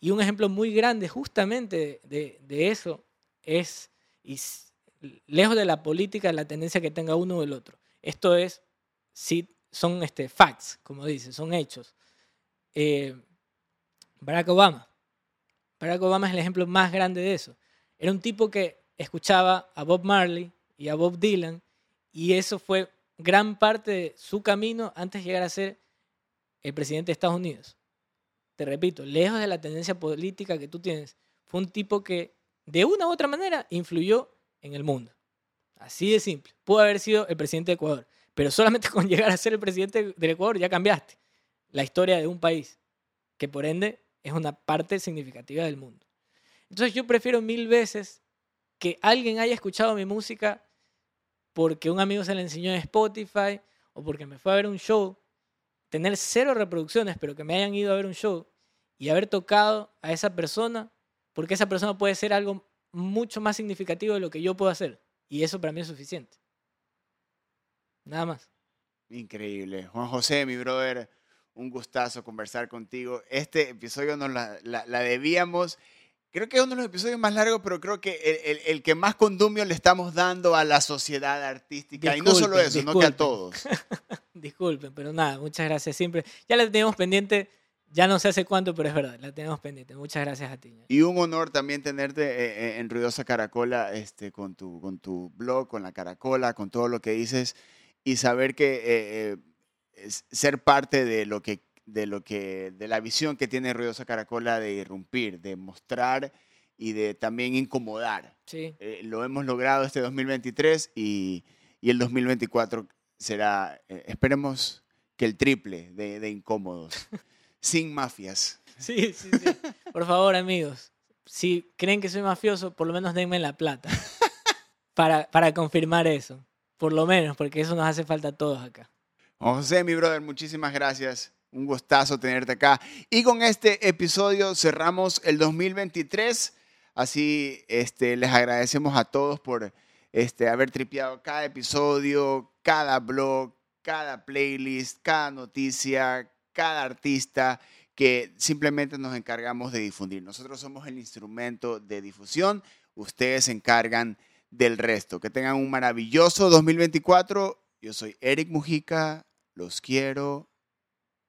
Y un ejemplo muy grande justamente de, eso es, y lejos de la política, la tendencia que tenga uno o el otro. Esto es, sí, son este, facts, como dicen, son hechos. Eh, Barack Obama. Barack Obama es el ejemplo más grande de eso. Era un tipo que escuchaba a Bob Marley y a Bob Dylan y eso fue gran parte de su camino antes de llegar a ser el presidente de Estados Unidos. Te repito, lejos de la tendencia política que tú tienes, fue un tipo que de una u otra manera influyó en el mundo. Así de simple. Pudo haber sido el presidente de Ecuador, pero solamente [LAUGHS] con llegar a ser el presidente del Ecuador ya cambiaste la historia de un país, que por ende es una parte significativa del mundo. Entonces yo prefiero mil veces que alguien haya escuchado mi música porque un amigo se la enseñó en Spotify o porque me fue a ver un show, tener cero reproducciones, pero que me hayan ido a ver un show y haber tocado a esa persona, porque esa persona puede ser algo mucho más significativo de lo que yo puedo hacer. Y eso para mí es suficiente. Nada más. Increíble. Juan José, mi brother, un gustazo conversar contigo. Este episodio nos la, la- la debíamos. Creo que es uno de los episodios más largos, pero creo que el, el- el que más condumio le estamos dando a la sociedad artística. y no solo Disculpen, eso, sino que a disculpen. todos. [LAUGHS] Disculpen, pero nada, muchas gracias siempre. Ya la teníamos pendiente, ya no sé hace cuánto, pero es verdad, la tenemos pendiente. Muchas gracias a ti. Y un honor también tenerte eh, eh, en Ruidosa Caracola, este, con, tu, con tu blog, con la Caracola, con todo lo que dices y saber que eh, eh, ser parte de lo que de lo que de la visión que tiene Ruidosa Caracola de irrumpir, de mostrar y de también incomodar. Sí, Eh, lo hemos logrado este 2023 y, y el 2024 será, eh, esperemos que el triple de, de incómodos, [LAUGHS] sin mafias. sí, sí, sí. Por favor, amigos, si creen que soy mafioso, por lo menos denme la plata [LAUGHS] para, para confirmar eso. Por lo menos, porque eso nos hace falta a todos acá. José, mi brother, muchísimas gracias. Un gustazo tenerte acá. Y con este episodio cerramos el 2023. Así este, les agradecemos a todos por este, haber tripeado cada episodio, cada blog, cada playlist, cada noticia, cada artista que simplemente nos encargamos de difundir. Nosotros somos el instrumento de difusión, ustedes se encargan del resto. Que tengan un maravilloso 2024. Yo soy Eric Mujica, los quiero.